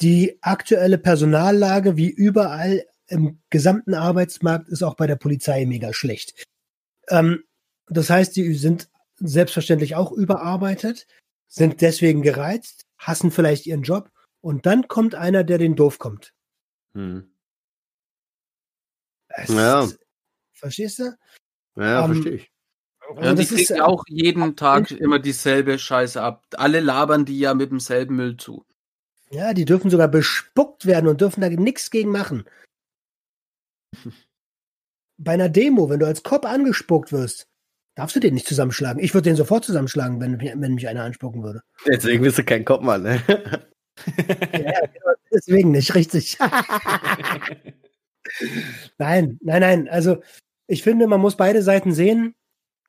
[SPEAKER 4] Die aktuelle Personallage, wie überall im gesamten Arbeitsmarkt, ist auch bei der Polizei mega schlecht. Ähm, das heißt, die sind selbstverständlich auch überarbeitet, sind deswegen gereizt, hassen vielleicht ihren Job und dann kommt einer, der den doof kommt. Hm.
[SPEAKER 2] ja.
[SPEAKER 4] verstehst du?
[SPEAKER 2] Ja, um, ähm, verstehe ich.
[SPEAKER 3] Ja, und die kriegen ja auch jeden Tag immer dieselbe Scheiße ab. Alle labern die ja mit demselben Müll zu.
[SPEAKER 4] Ja, die dürfen sogar bespuckt werden und dürfen da nichts gegen machen. Bei einer Demo, wenn du als Cop angespuckt wirst, darfst du den nicht zusammenschlagen. Ich würde den sofort zusammenschlagen, wenn, wenn mich einer anspucken würde.
[SPEAKER 2] Deswegen bist du kein Cop, Mann, ne?
[SPEAKER 4] ja, genau, deswegen nicht, richtig. nein, nein, nein. Also ich finde, man muss beide Seiten sehen.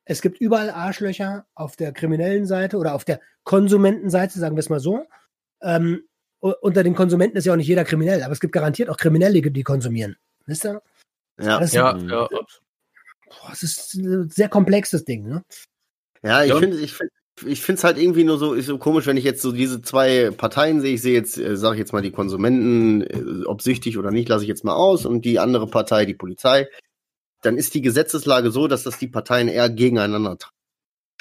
[SPEAKER 4] Es gibt überall Arschlöcher auf der kriminellen Seite oder auf der Konsumentenseite, sagen wir es mal so. Ähm, unter den Konsumenten ist ja auch nicht jeder kriminell, aber es gibt garantiert auch Kriminelle, die konsumieren. Wisst ihr?
[SPEAKER 3] Ja, ja, ja.
[SPEAKER 4] Boah, es ist ein sehr komplexes Ding, ne?
[SPEAKER 2] Ja, ich finde, ich finde, ich finde es halt irgendwie nur so, so komisch, wenn ich jetzt so diese zwei Parteien sehe. Ich sehe jetzt, äh, sage ich jetzt mal, die Konsumenten, äh, ob süchtig oder nicht, lasse ich jetzt mal aus, und die andere Partei, die Polizei. Dann ist die Gesetzeslage so, dass das die Parteien eher gegeneinander tragen.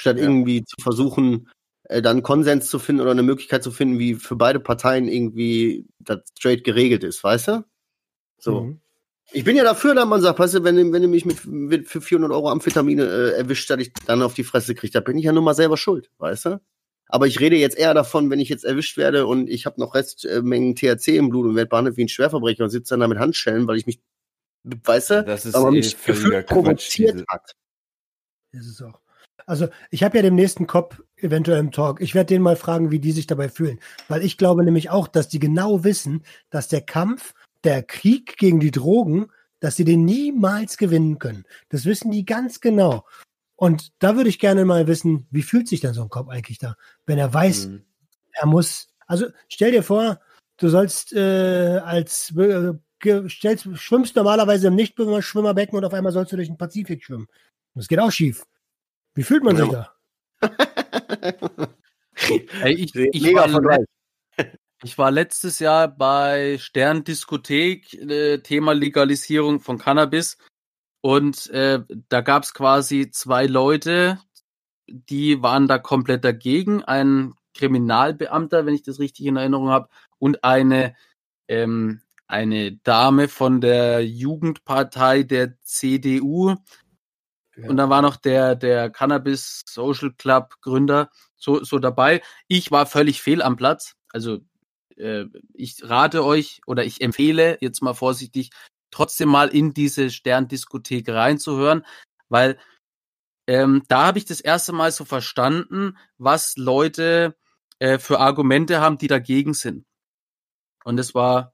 [SPEAKER 2] Statt ja. irgendwie zu versuchen, äh, dann Konsens zu finden oder eine Möglichkeit zu finden, wie für beide Parteien irgendwie das straight geregelt ist, weißt du? So. Mhm. Ich bin ja dafür, dass man sagt, weißt du, wenn, wenn du mich mit, mit für 400 Euro Amphetamine äh, erwischt, dass ich dann auf die Fresse kriege, da bin ich ja nur mal selber schuld, weißt du? Aber ich rede jetzt eher davon, wenn ich jetzt erwischt werde und ich habe noch Restmengen THC im Blut und werde behandelt wie ein Schwerverbrecher und sitze dann da mit Handschellen, weil ich mich, weißt du,
[SPEAKER 5] das ist aber eh mich gefühlt provoziert
[SPEAKER 4] diese... hat. Das ist auch. Also ich habe ja den nächsten Cop eventuell im Talk. Ich werde den mal fragen, wie die sich dabei fühlen. Weil ich glaube nämlich auch, dass die genau wissen, dass der Kampf der Krieg gegen die Drogen, dass sie den niemals gewinnen können. Das wissen die ganz genau. Und da würde ich gerne mal wissen, wie fühlt sich denn so ein Kopf eigentlich da, wenn er weiß, mhm. er muss. Also stell dir vor, du sollst äh, als äh, stellst, schwimmst normalerweise im Nichtschwimmerbecken und auf einmal sollst du durch den Pazifik schwimmen. Das geht auch schief. Wie fühlt man sich da?
[SPEAKER 3] hey, ich, ich, Mega war, ich war letztes Jahr bei Sterndiskothek, äh, Thema Legalisierung von Cannabis. Und äh, da gab es quasi zwei Leute, die waren da komplett dagegen. Ein Kriminalbeamter, wenn ich das richtig in Erinnerung habe, und eine, ähm, eine Dame von der Jugendpartei der CDU. Ja. Und da war noch der, der Cannabis Social Club Gründer so, so dabei. Ich war völlig fehl am Platz. Also äh, ich rate euch oder ich empfehle jetzt mal vorsichtig, trotzdem mal in diese Sterndiskothek reinzuhören, weil ähm, da habe ich das erste Mal so verstanden, was Leute äh, für Argumente haben, die dagegen sind. Und es war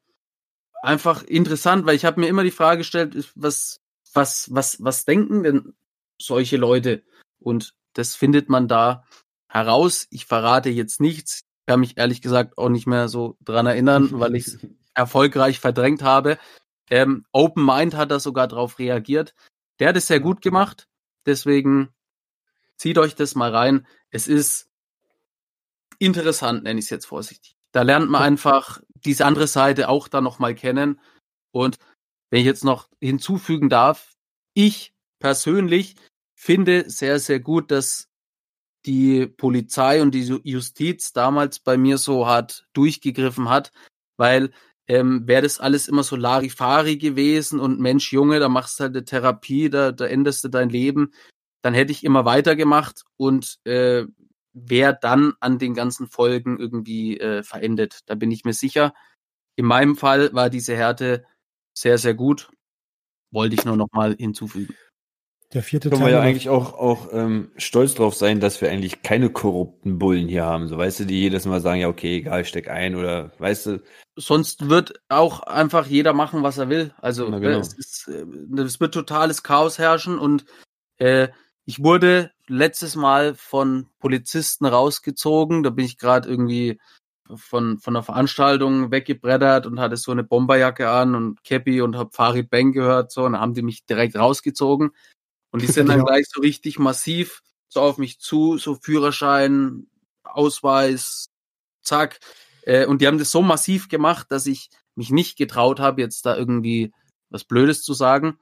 [SPEAKER 3] einfach interessant, weil ich habe mir immer die Frage gestellt, was, was, was, was denken denn solche Leute? Und das findet man da heraus. Ich verrate jetzt nichts kann mich ehrlich gesagt auch nicht mehr so dran erinnern, weil ich es erfolgreich verdrängt habe. Ähm, Open Mind hat da sogar drauf reagiert. Der hat es sehr gut gemacht. Deswegen zieht euch das mal rein. Es ist interessant, nenne ich es jetzt vorsichtig. Da lernt man einfach diese andere Seite auch dann nochmal kennen. Und wenn ich jetzt noch hinzufügen darf, ich persönlich finde sehr, sehr gut, dass die Polizei und die Justiz damals bei mir so hart durchgegriffen hat, weil ähm, wäre das alles immer so Larifari gewesen und Mensch, Junge, da machst du halt eine Therapie, da, da änderst du dein Leben, dann hätte ich immer weitergemacht und äh, wäre dann an den ganzen Folgen irgendwie äh, verendet. Da bin ich mir sicher. In meinem Fall war diese Härte sehr, sehr gut. Wollte ich nur noch mal hinzufügen.
[SPEAKER 5] Der vierte Können wir ja eigentlich auch, auch ähm, stolz drauf sein, dass wir eigentlich keine korrupten Bullen hier haben. So, weißt du, die jedes Mal sagen, ja, okay, egal, steck ein oder, weißt du.
[SPEAKER 3] Sonst wird auch einfach jeder machen, was er will. Also, Na, genau. es, ist, äh, es wird totales Chaos herrschen und äh, ich wurde letztes Mal von Polizisten rausgezogen. Da bin ich gerade irgendwie von, von einer Veranstaltung weggebreddert und hatte so eine Bomberjacke an und Cappy und hab Farid Bang gehört, so, und dann haben die mich direkt rausgezogen. Und die sind dann gleich so richtig massiv so auf mich zu, so Führerschein, Ausweis, zack. Äh, und die haben das so massiv gemacht, dass ich mich nicht getraut habe, jetzt da irgendwie was Blödes zu sagen.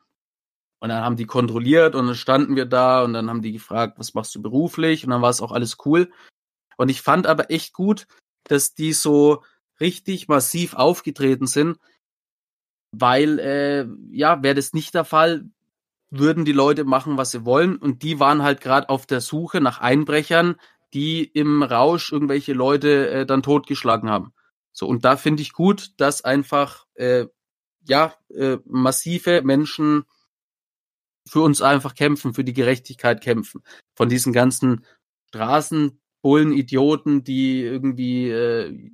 [SPEAKER 3] Und dann haben die kontrolliert und dann standen wir da und dann haben die gefragt, was machst du beruflich? Und dann war es auch alles cool. Und ich fand aber echt gut, dass die so richtig massiv aufgetreten sind, weil, äh, ja, wäre das nicht der Fall, würden die Leute machen, was sie wollen. Und die waren halt gerade auf der Suche nach Einbrechern, die im Rausch irgendwelche Leute äh, dann totgeschlagen haben. So, und da finde ich gut, dass einfach, äh, ja, äh, massive Menschen für uns einfach kämpfen, für die Gerechtigkeit kämpfen. Von diesen ganzen Straßenbullen, Idioten, die irgendwie äh,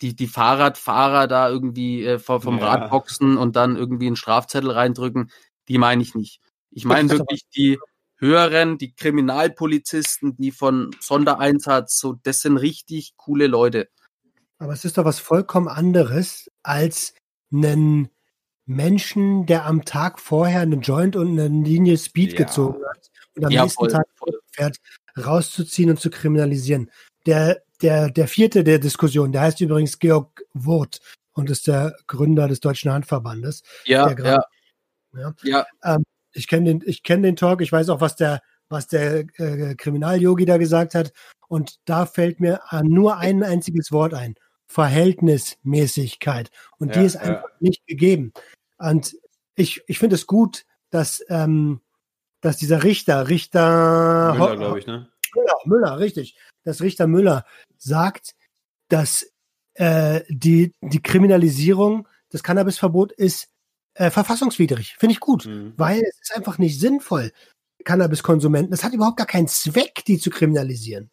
[SPEAKER 3] die, die Fahrradfahrer da irgendwie äh, vom ja. Rad boxen und dann irgendwie einen Strafzettel reindrücken, die meine ich nicht. Ich meine wirklich die höheren, die Kriminalpolizisten, die von Sondereinsatz, so, das sind richtig coole Leute.
[SPEAKER 4] Aber es ist doch was vollkommen anderes als einen Menschen, der am Tag vorher einen Joint und eine Linie Speed ja. gezogen hat und am ja, nächsten voll, Tag voll. fährt, rauszuziehen und zu kriminalisieren. Der, der, der vierte der Diskussion, der heißt übrigens Georg Wurth und ist der Gründer des Deutschen Handverbandes.
[SPEAKER 3] Ja, ja. ja.
[SPEAKER 4] ja. Ähm, ich kenne den, ich kenne den Talk, ich weiß auch, was der, was der äh, Kriminalyogi da gesagt hat. Und da fällt mir nur ein einziges Wort ein. Verhältnismäßigkeit. Und ja, die ist einfach ja. nicht gegeben. Und ich, ich finde es gut, dass, ähm, dass dieser Richter, Richter
[SPEAKER 5] Müller, glaube ich, ne?
[SPEAKER 4] Müller, Müller, richtig. Dass Richter Müller sagt, dass äh, die, die Kriminalisierung des Cannabisverbot ist äh, verfassungswidrig. Finde ich gut, mhm. weil es ist einfach nicht sinnvoll, Cannabiskonsumenten. Es hat überhaupt gar keinen Zweck, die zu kriminalisieren.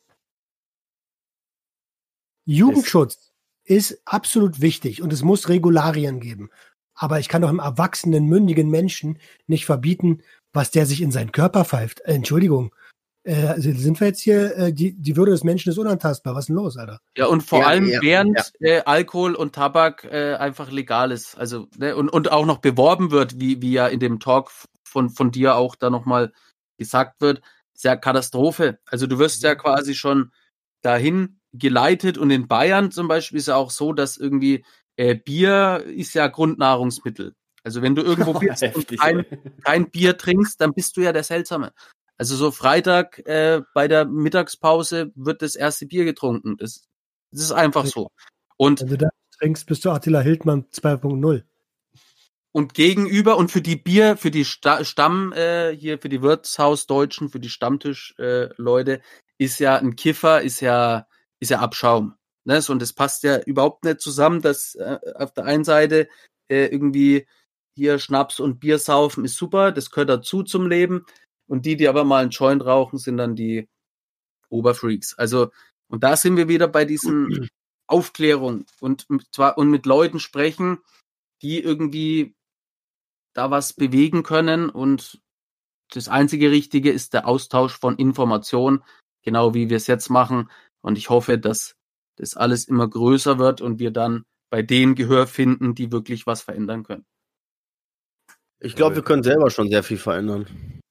[SPEAKER 4] Jugendschutz ist absolut wichtig und es muss Regularien geben. Aber ich kann doch einem erwachsenen, mündigen Menschen nicht verbieten, was der sich in seinen Körper pfeift. Äh, Entschuldigung. Äh, also sind wir jetzt hier, äh, die, die Würde des Menschen ist unantastbar. Was ist denn los, Alter?
[SPEAKER 3] Ja, und vor ja, allem ja, während ja. Äh, Alkohol und Tabak äh, einfach legal ist. Also, ne, und, und auch noch beworben wird, wie, wie ja in dem Talk von, von dir auch da nochmal gesagt wird, ist ja Katastrophe. Also du wirst ja quasi schon dahin geleitet und in Bayern zum Beispiel ist ja auch so, dass irgendwie äh, Bier ist ja Grundnahrungsmittel. Also wenn du irgendwo oh, bist und kein, kein, Bier trinkst, dann bist du ja der Seltsame. Also so Freitag äh, bei der Mittagspause wird das erste Bier getrunken. Das, das ist einfach so. Und
[SPEAKER 4] wenn du da trinkst, bist du Attila Hildmann 2.0.
[SPEAKER 3] Und gegenüber und für die Bier, für die Sta Stamm äh, hier, für die Wirtshausdeutschen, für die Stammtischleute äh, ist ja ein Kiffer, ist ja ist ja Abschaum. Ne? Und das passt ja überhaupt nicht zusammen, dass äh, auf der einen Seite äh, irgendwie hier Schnaps und Bier saufen ist super, das gehört dazu zum Leben. Und die, die aber mal einen Joint rauchen, sind dann die Oberfreaks. Also, und da sind wir wieder bei diesen Aufklärung und zwar und mit Leuten sprechen, die irgendwie da was bewegen können und das einzige Richtige ist der Austausch von Informationen, genau wie wir es jetzt machen. Und ich hoffe, dass das alles immer größer wird und wir dann bei denen Gehör finden, die wirklich was verändern können.
[SPEAKER 2] Ich glaube, wir können selber schon sehr viel verändern.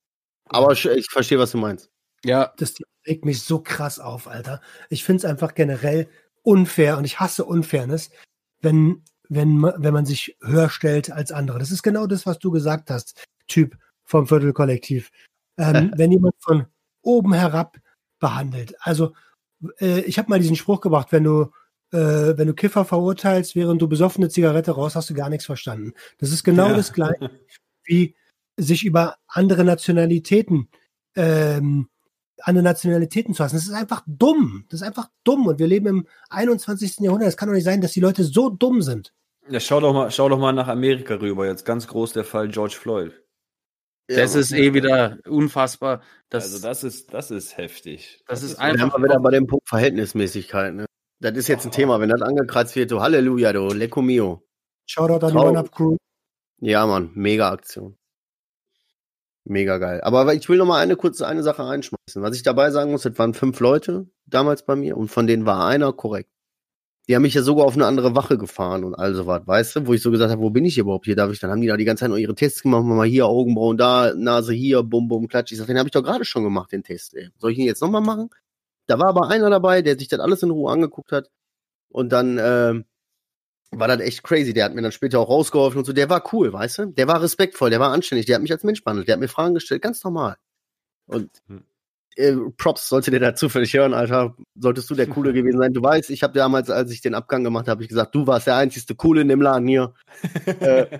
[SPEAKER 2] Aber ich, ich verstehe, was du meinst.
[SPEAKER 4] Ja. Das regt mich so krass auf, Alter. Ich finde es einfach generell unfair und ich hasse Unfairness, wenn, wenn, wenn man sich höher stellt als andere. Das ist genau das, was du gesagt hast, Typ vom Viertelkollektiv. Ähm, wenn jemand von oben herab behandelt. Also äh, ich habe mal diesen Spruch gebracht, wenn du äh, wenn du Kiffer verurteilst, während du besoffene Zigarette raus, hast du gar nichts verstanden. Das ist genau ja. das gleiche, wie sich über andere Nationalitäten ähm, andere Nationalitäten zu lassen. Das ist einfach dumm. Das ist einfach dumm. Und wir leben im 21. Jahrhundert. Es kann doch nicht sein, dass die Leute so dumm sind.
[SPEAKER 5] Ja, schau doch mal, schau doch mal nach Amerika rüber. Jetzt ganz groß der Fall George Floyd.
[SPEAKER 3] Das ja, ist eh wieder unfassbar.
[SPEAKER 5] Das, also das ist, das ist heftig.
[SPEAKER 2] Das, das ist einfach. Wir wieder bei dem Punkt Verhältnismäßigkeit. Ne? Das ist jetzt ein Thema, wenn das angekratzt wird, du Halleluja, du Lecco Mio.
[SPEAKER 4] Shoutout an die One-Up-Crew.
[SPEAKER 2] Ja, Mann, mega Aktion. Mega geil. Aber ich will noch mal eine kurze eine Sache einschmeißen. Was ich dabei sagen muss, das waren fünf Leute damals bei mir und von denen war einer korrekt. Die haben mich ja sogar auf eine andere Wache gefahren und all so was, weißt du, wo ich so gesagt habe, wo bin ich überhaupt hier? Darf ich? Dann haben die da die ganze Zeit noch ihre Tests gemacht, mal hier Augenbrauen da, Nase hier, bum bum klatsch. Ich sag, den habe ich doch gerade schon gemacht, den Test. Ey. Soll ich ihn jetzt nochmal machen? Da war aber einer dabei, der sich das alles in Ruhe angeguckt hat und dann äh, war das echt crazy. Der hat mir dann später auch rausgeholfen und so. Der war cool, weißt du? Der war respektvoll, der war anständig, der hat mich als Mensch behandelt, der hat mir Fragen gestellt, ganz normal. Und hm. Äh, Props sollte der da zufällig hören, Alter. Solltest du der Coole gewesen sein. Du weißt, ich habe damals, als ich den Abgang gemacht habe, ich gesagt, du warst der einzigste Coole in dem Laden hier. äh,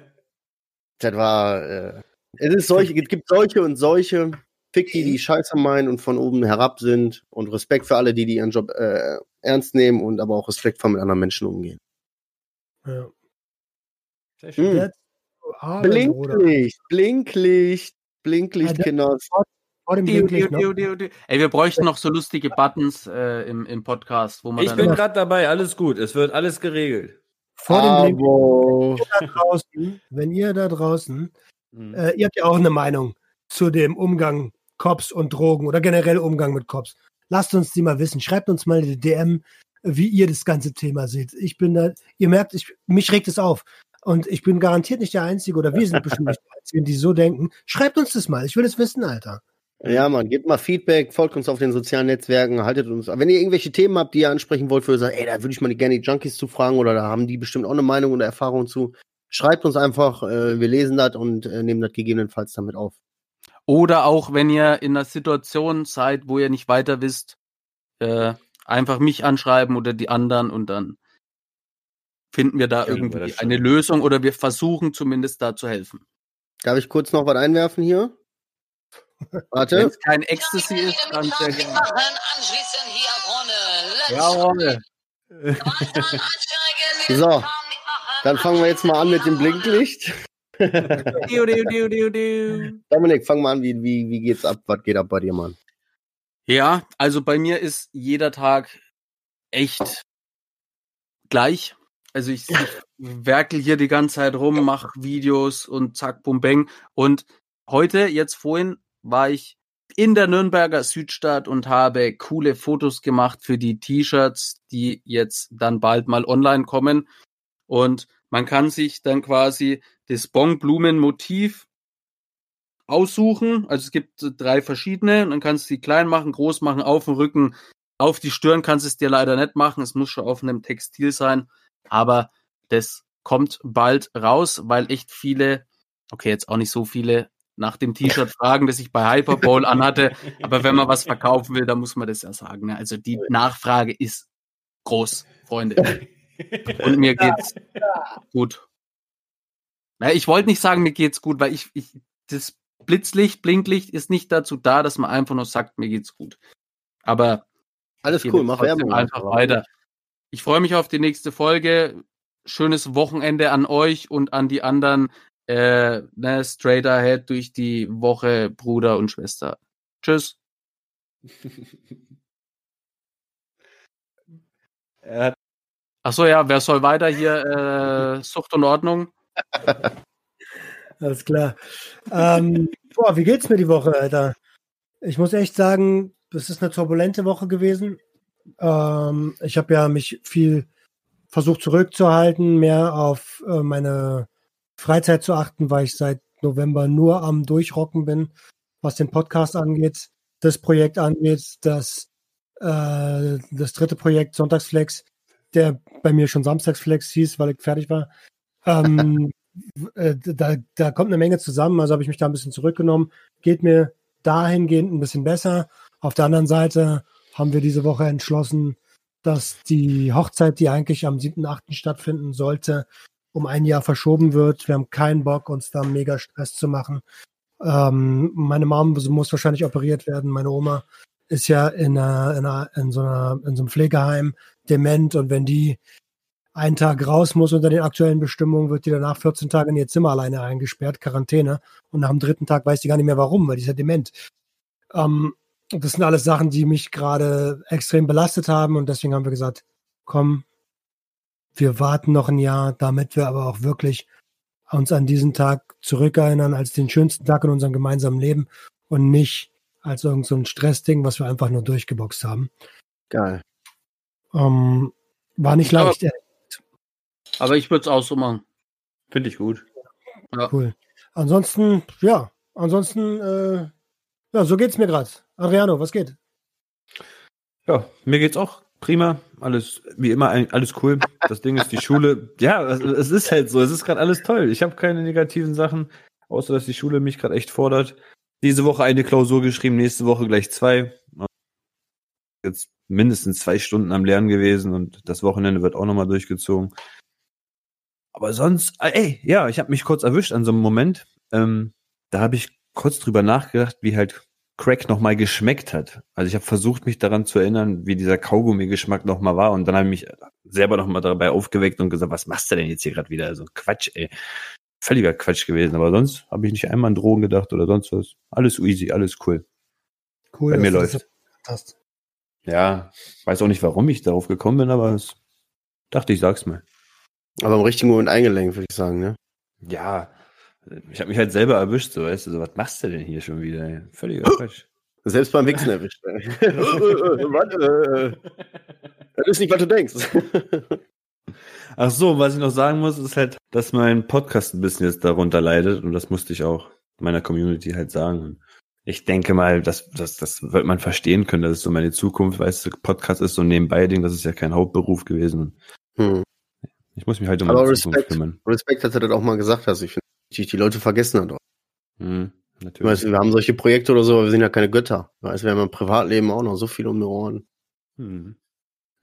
[SPEAKER 2] das war, äh, es ist solche, es gibt solche und solche. Fick die, die Scheiße meinen und von oben herab sind und Respekt für alle, die, die ihren Job äh, ernst nehmen und aber auch respektvoll mit anderen Menschen umgehen. Ja. Sehr schön. Mhm. Blinklicht, Blinklicht, Blinklicht, Kinder.
[SPEAKER 3] Ey, wir bräuchten noch so lustige Buttons äh, im, im Podcast, wo man.
[SPEAKER 5] Ich bin gerade dabei, alles gut. Es wird alles geregelt.
[SPEAKER 4] Vor dem Blinklicht. Wenn ihr da draußen, wenn ihr da draußen hm. äh, ihr habt ja auch eine Meinung zu dem Umgang Cops und Drogen oder generell Umgang mit Cops. Lasst uns die mal wissen. Schreibt uns mal eine DM wie ihr das ganze Thema seht. Ich bin da, ihr merkt, ich, mich regt es auf. Und ich bin garantiert nicht der Einzige oder wir sind bestimmt nicht der Einzigen, die so denken. Schreibt uns das mal. Ich will es wissen, Alter.
[SPEAKER 2] Ja, Mann, gebt mal Feedback, folgt uns auf den sozialen Netzwerken, haltet uns. Wenn ihr irgendwelche Themen habt, die ihr ansprechen wollt, für ihr sagt, ey, da würde ich mal gerne die Junkies zu fragen oder da haben die bestimmt auch eine Meinung oder Erfahrung zu, schreibt uns einfach, äh, wir lesen das und äh, nehmen das gegebenenfalls damit auf.
[SPEAKER 3] Oder auch, wenn ihr in einer Situation seid, wo ihr nicht weiter wisst, äh, einfach mich anschreiben oder die anderen und dann finden wir da ja, irgendwie eine Lösung oder wir versuchen zumindest da zu helfen.
[SPEAKER 2] Darf ich kurz noch was einwerfen hier?
[SPEAKER 3] Warte. Wenn es kein Ecstasy ist, dann sehr gerne.
[SPEAKER 2] Jawohl. so, dann fangen wir jetzt mal an mit dem Blinklicht. Dominik, fang mal an, wie, wie, wie geht's ab? Was geht ab bei dir, Mann?
[SPEAKER 3] Ja, also bei mir ist jeder Tag echt gleich. Also ich, ich werkel hier die ganze Zeit rum, mache Videos und zack, bum, bang. Und heute, jetzt vorhin, war ich in der Nürnberger Südstadt und habe coole Fotos gemacht für die T-Shirts, die jetzt dann bald mal online kommen. Und man kann sich dann quasi das Bonblumen-Motiv aussuchen. Also es gibt drei verschiedene. Dann kannst du die klein machen, groß machen, auf dem Rücken, auf die Stirn kannst du es dir leider nicht machen. Es muss schon auf einem Textil sein. Aber das kommt bald raus, weil echt viele, okay, jetzt auch nicht so viele, nach dem T-Shirt fragen, das ich bei Hyperbowl anhatte. Aber wenn man was verkaufen will, dann muss man das ja sagen. Ne? Also die Nachfrage ist groß, Freunde. Und mir geht's gut. Na, ich wollte nicht sagen, mir geht's gut, weil ich, ich das Blitzlicht, Blinklicht ist nicht dazu da, dass man einfach nur sagt, mir geht's gut. Aber
[SPEAKER 2] alles cool, mach Werbung.
[SPEAKER 3] Einfach weiter. Ich freue mich auf die nächste Folge. Schönes Wochenende an euch und an die anderen. Äh, ne, straight ahead durch die Woche, Bruder und Schwester. Tschüss. Ach so, ja, wer soll weiter hier? Äh, Sucht und Ordnung.
[SPEAKER 4] Alles klar. Ähm, boah, wie geht's mir die Woche, Alter? Ich muss echt sagen, das ist eine turbulente Woche gewesen. Ähm, ich habe ja mich viel versucht zurückzuhalten, mehr auf äh, meine Freizeit zu achten, weil ich seit November nur am Durchrocken bin, was den Podcast angeht, das Projekt angeht, das, äh, das dritte Projekt Sonntagsflex. der bei mir schon Samstagsflex hieß, weil ich fertig war. Ähm, äh, da, da kommt eine Menge zusammen, also habe ich mich da ein bisschen zurückgenommen. Geht mir dahingehend ein bisschen besser. Auf der anderen Seite haben wir diese Woche entschlossen, dass die Hochzeit, die eigentlich am 7.8. stattfinden sollte, um ein Jahr verschoben wird. Wir haben keinen Bock, uns da mega Stress zu machen. Ähm, meine Mom muss wahrscheinlich operiert werden. Meine Oma ist ja in, einer, in, einer, in, so einer, in so einem Pflegeheim dement und wenn die einen Tag raus muss unter den aktuellen Bestimmungen, wird die danach 14 Tage in ihr Zimmer alleine eingesperrt, Quarantäne. Und nach dem dritten Tag weiß die gar nicht mehr warum, weil die ist ja dement. Ähm, das sind alles Sachen, die mich gerade extrem belastet haben und deswegen haben wir gesagt, komm, wir warten noch ein Jahr, damit wir aber auch wirklich uns an diesen Tag zurückerinnern als den schönsten Tag in unserem gemeinsamen Leben und nicht als irgend so ein Stressding, was wir einfach nur durchgeboxt haben.
[SPEAKER 2] Geil.
[SPEAKER 4] Ähm, war nicht leicht.
[SPEAKER 3] Aber, aber ich würde es auch so machen.
[SPEAKER 5] Finde ich gut.
[SPEAKER 4] Ja. Cool. Ansonsten, ja, ansonsten, äh, ja, so geht's mir gerade. Adriano, was geht?
[SPEAKER 5] Ja, mir geht's auch prima. Alles, wie immer, alles cool. Das Ding ist die Schule. Ja, es ist halt so. Es ist gerade alles toll. Ich habe keine negativen Sachen, außer dass die Schule mich gerade echt fordert. Diese Woche eine Klausur geschrieben, nächste Woche gleich zwei. Jetzt mindestens zwei Stunden am Lernen gewesen und das Wochenende wird auch nochmal durchgezogen. Aber sonst, äh, ey, ja, ich habe mich kurz erwischt an so einem Moment. Ähm, da habe ich kurz drüber nachgedacht, wie halt Crack nochmal geschmeckt hat. Also ich habe versucht, mich daran zu erinnern, wie dieser Kaugummi-Geschmack nochmal war. Und dann habe ich mich selber nochmal dabei aufgeweckt und gesagt, was machst du denn jetzt hier gerade wieder? Also Quatsch, ey. Völliger Quatsch gewesen. Aber sonst habe ich nicht einmal an Drogen gedacht oder sonst was. Alles easy, alles cool. Cool. Bei mir läuft. Hast. Ja, weiß auch nicht, warum ich darauf gekommen bin, aber es dachte ich, sag's mal.
[SPEAKER 2] Aber im richtigen Moment eingelenkt, würde ich sagen, ne?
[SPEAKER 5] Ja, ich habe mich halt selber erwischt, so weißt du, so, was machst du denn hier schon wieder? Ey? Völliger Quatsch.
[SPEAKER 2] Selbst beim Wichsen erwischt. Warte, das ist nicht, was du denkst.
[SPEAKER 5] Ach so, was ich noch sagen muss, ist halt, dass mein Podcast ein bisschen jetzt darunter leidet und das musste ich auch meiner Community halt sagen. Ich denke mal, das, das, das wird man verstehen können, das ist so meine Zukunft, weißt du, Podcast ist so ein Nebenbei-Ding, das ist ja kein Hauptberuf gewesen. Hm. Ich muss mich halt um
[SPEAKER 2] meine Respekt, kümmern. Respekt, dass er das auch mal gesagt hast. Ich finde, die Leute vergessen hat. Hm, natürlich. Weißt, wir haben solche Projekte oder so, aber wir sind ja keine Götter. Weißt, wir haben im Privatleben auch noch so viel um die Ohren. Hm.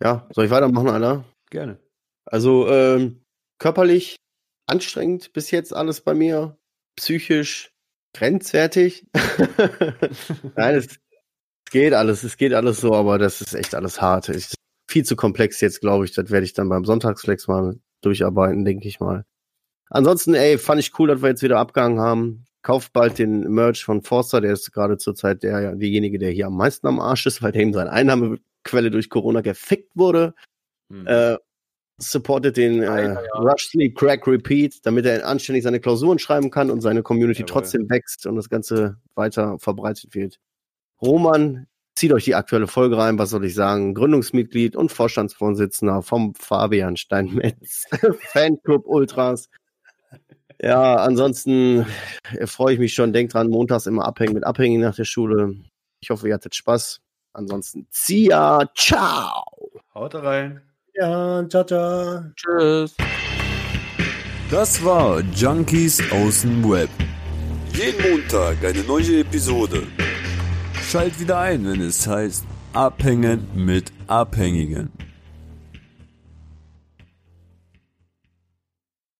[SPEAKER 2] Ja, soll ich weitermachen, Alter?
[SPEAKER 5] Gerne.
[SPEAKER 2] Also, ähm, körperlich anstrengend bis jetzt alles bei mir. Psychisch grenzwertig. Nein, es, geht alles, es geht alles so, aber das ist echt alles hart. Es ist viel zu komplex jetzt, glaube ich. Das werde ich dann beim Sonntagsflex mal durcharbeiten, denke ich mal. Ansonsten, ey, fand ich cool, dass wir jetzt wieder abgegangen haben. Kauft bald den Merch von Forster, der ist gerade zurzeit der, derjenige, der hier am meisten am Arsch ist, weil der ihm seine Einnahmequelle durch Corona gefickt wurde. Mhm. Äh, supportet den äh, ja. Rush Sleep Crack Repeat, damit er anständig seine Klausuren schreiben kann und seine Community Jawohl. trotzdem wächst und das Ganze weiter verbreitet wird. Roman, zieht euch die aktuelle Folge rein, was soll ich sagen? Gründungsmitglied und Vorstandsvorsitzender vom Fabian Steinmetz Fanclub Ultras. Ja, ansonsten äh, freue ich mich schon. Denkt dran, montags immer abhängen mit Abhängigen nach der Schule. Ich hoffe, ihr hattet Spaß. Ansonsten, Zia, ciao.
[SPEAKER 5] Haut rein.
[SPEAKER 4] Ja, ciao, ciao.
[SPEAKER 3] Tschüss.
[SPEAKER 1] Das war Junkies aus dem Web. Jeden Montag eine neue Episode. Schalt wieder ein, wenn es heißt Abhängen mit Abhängigen.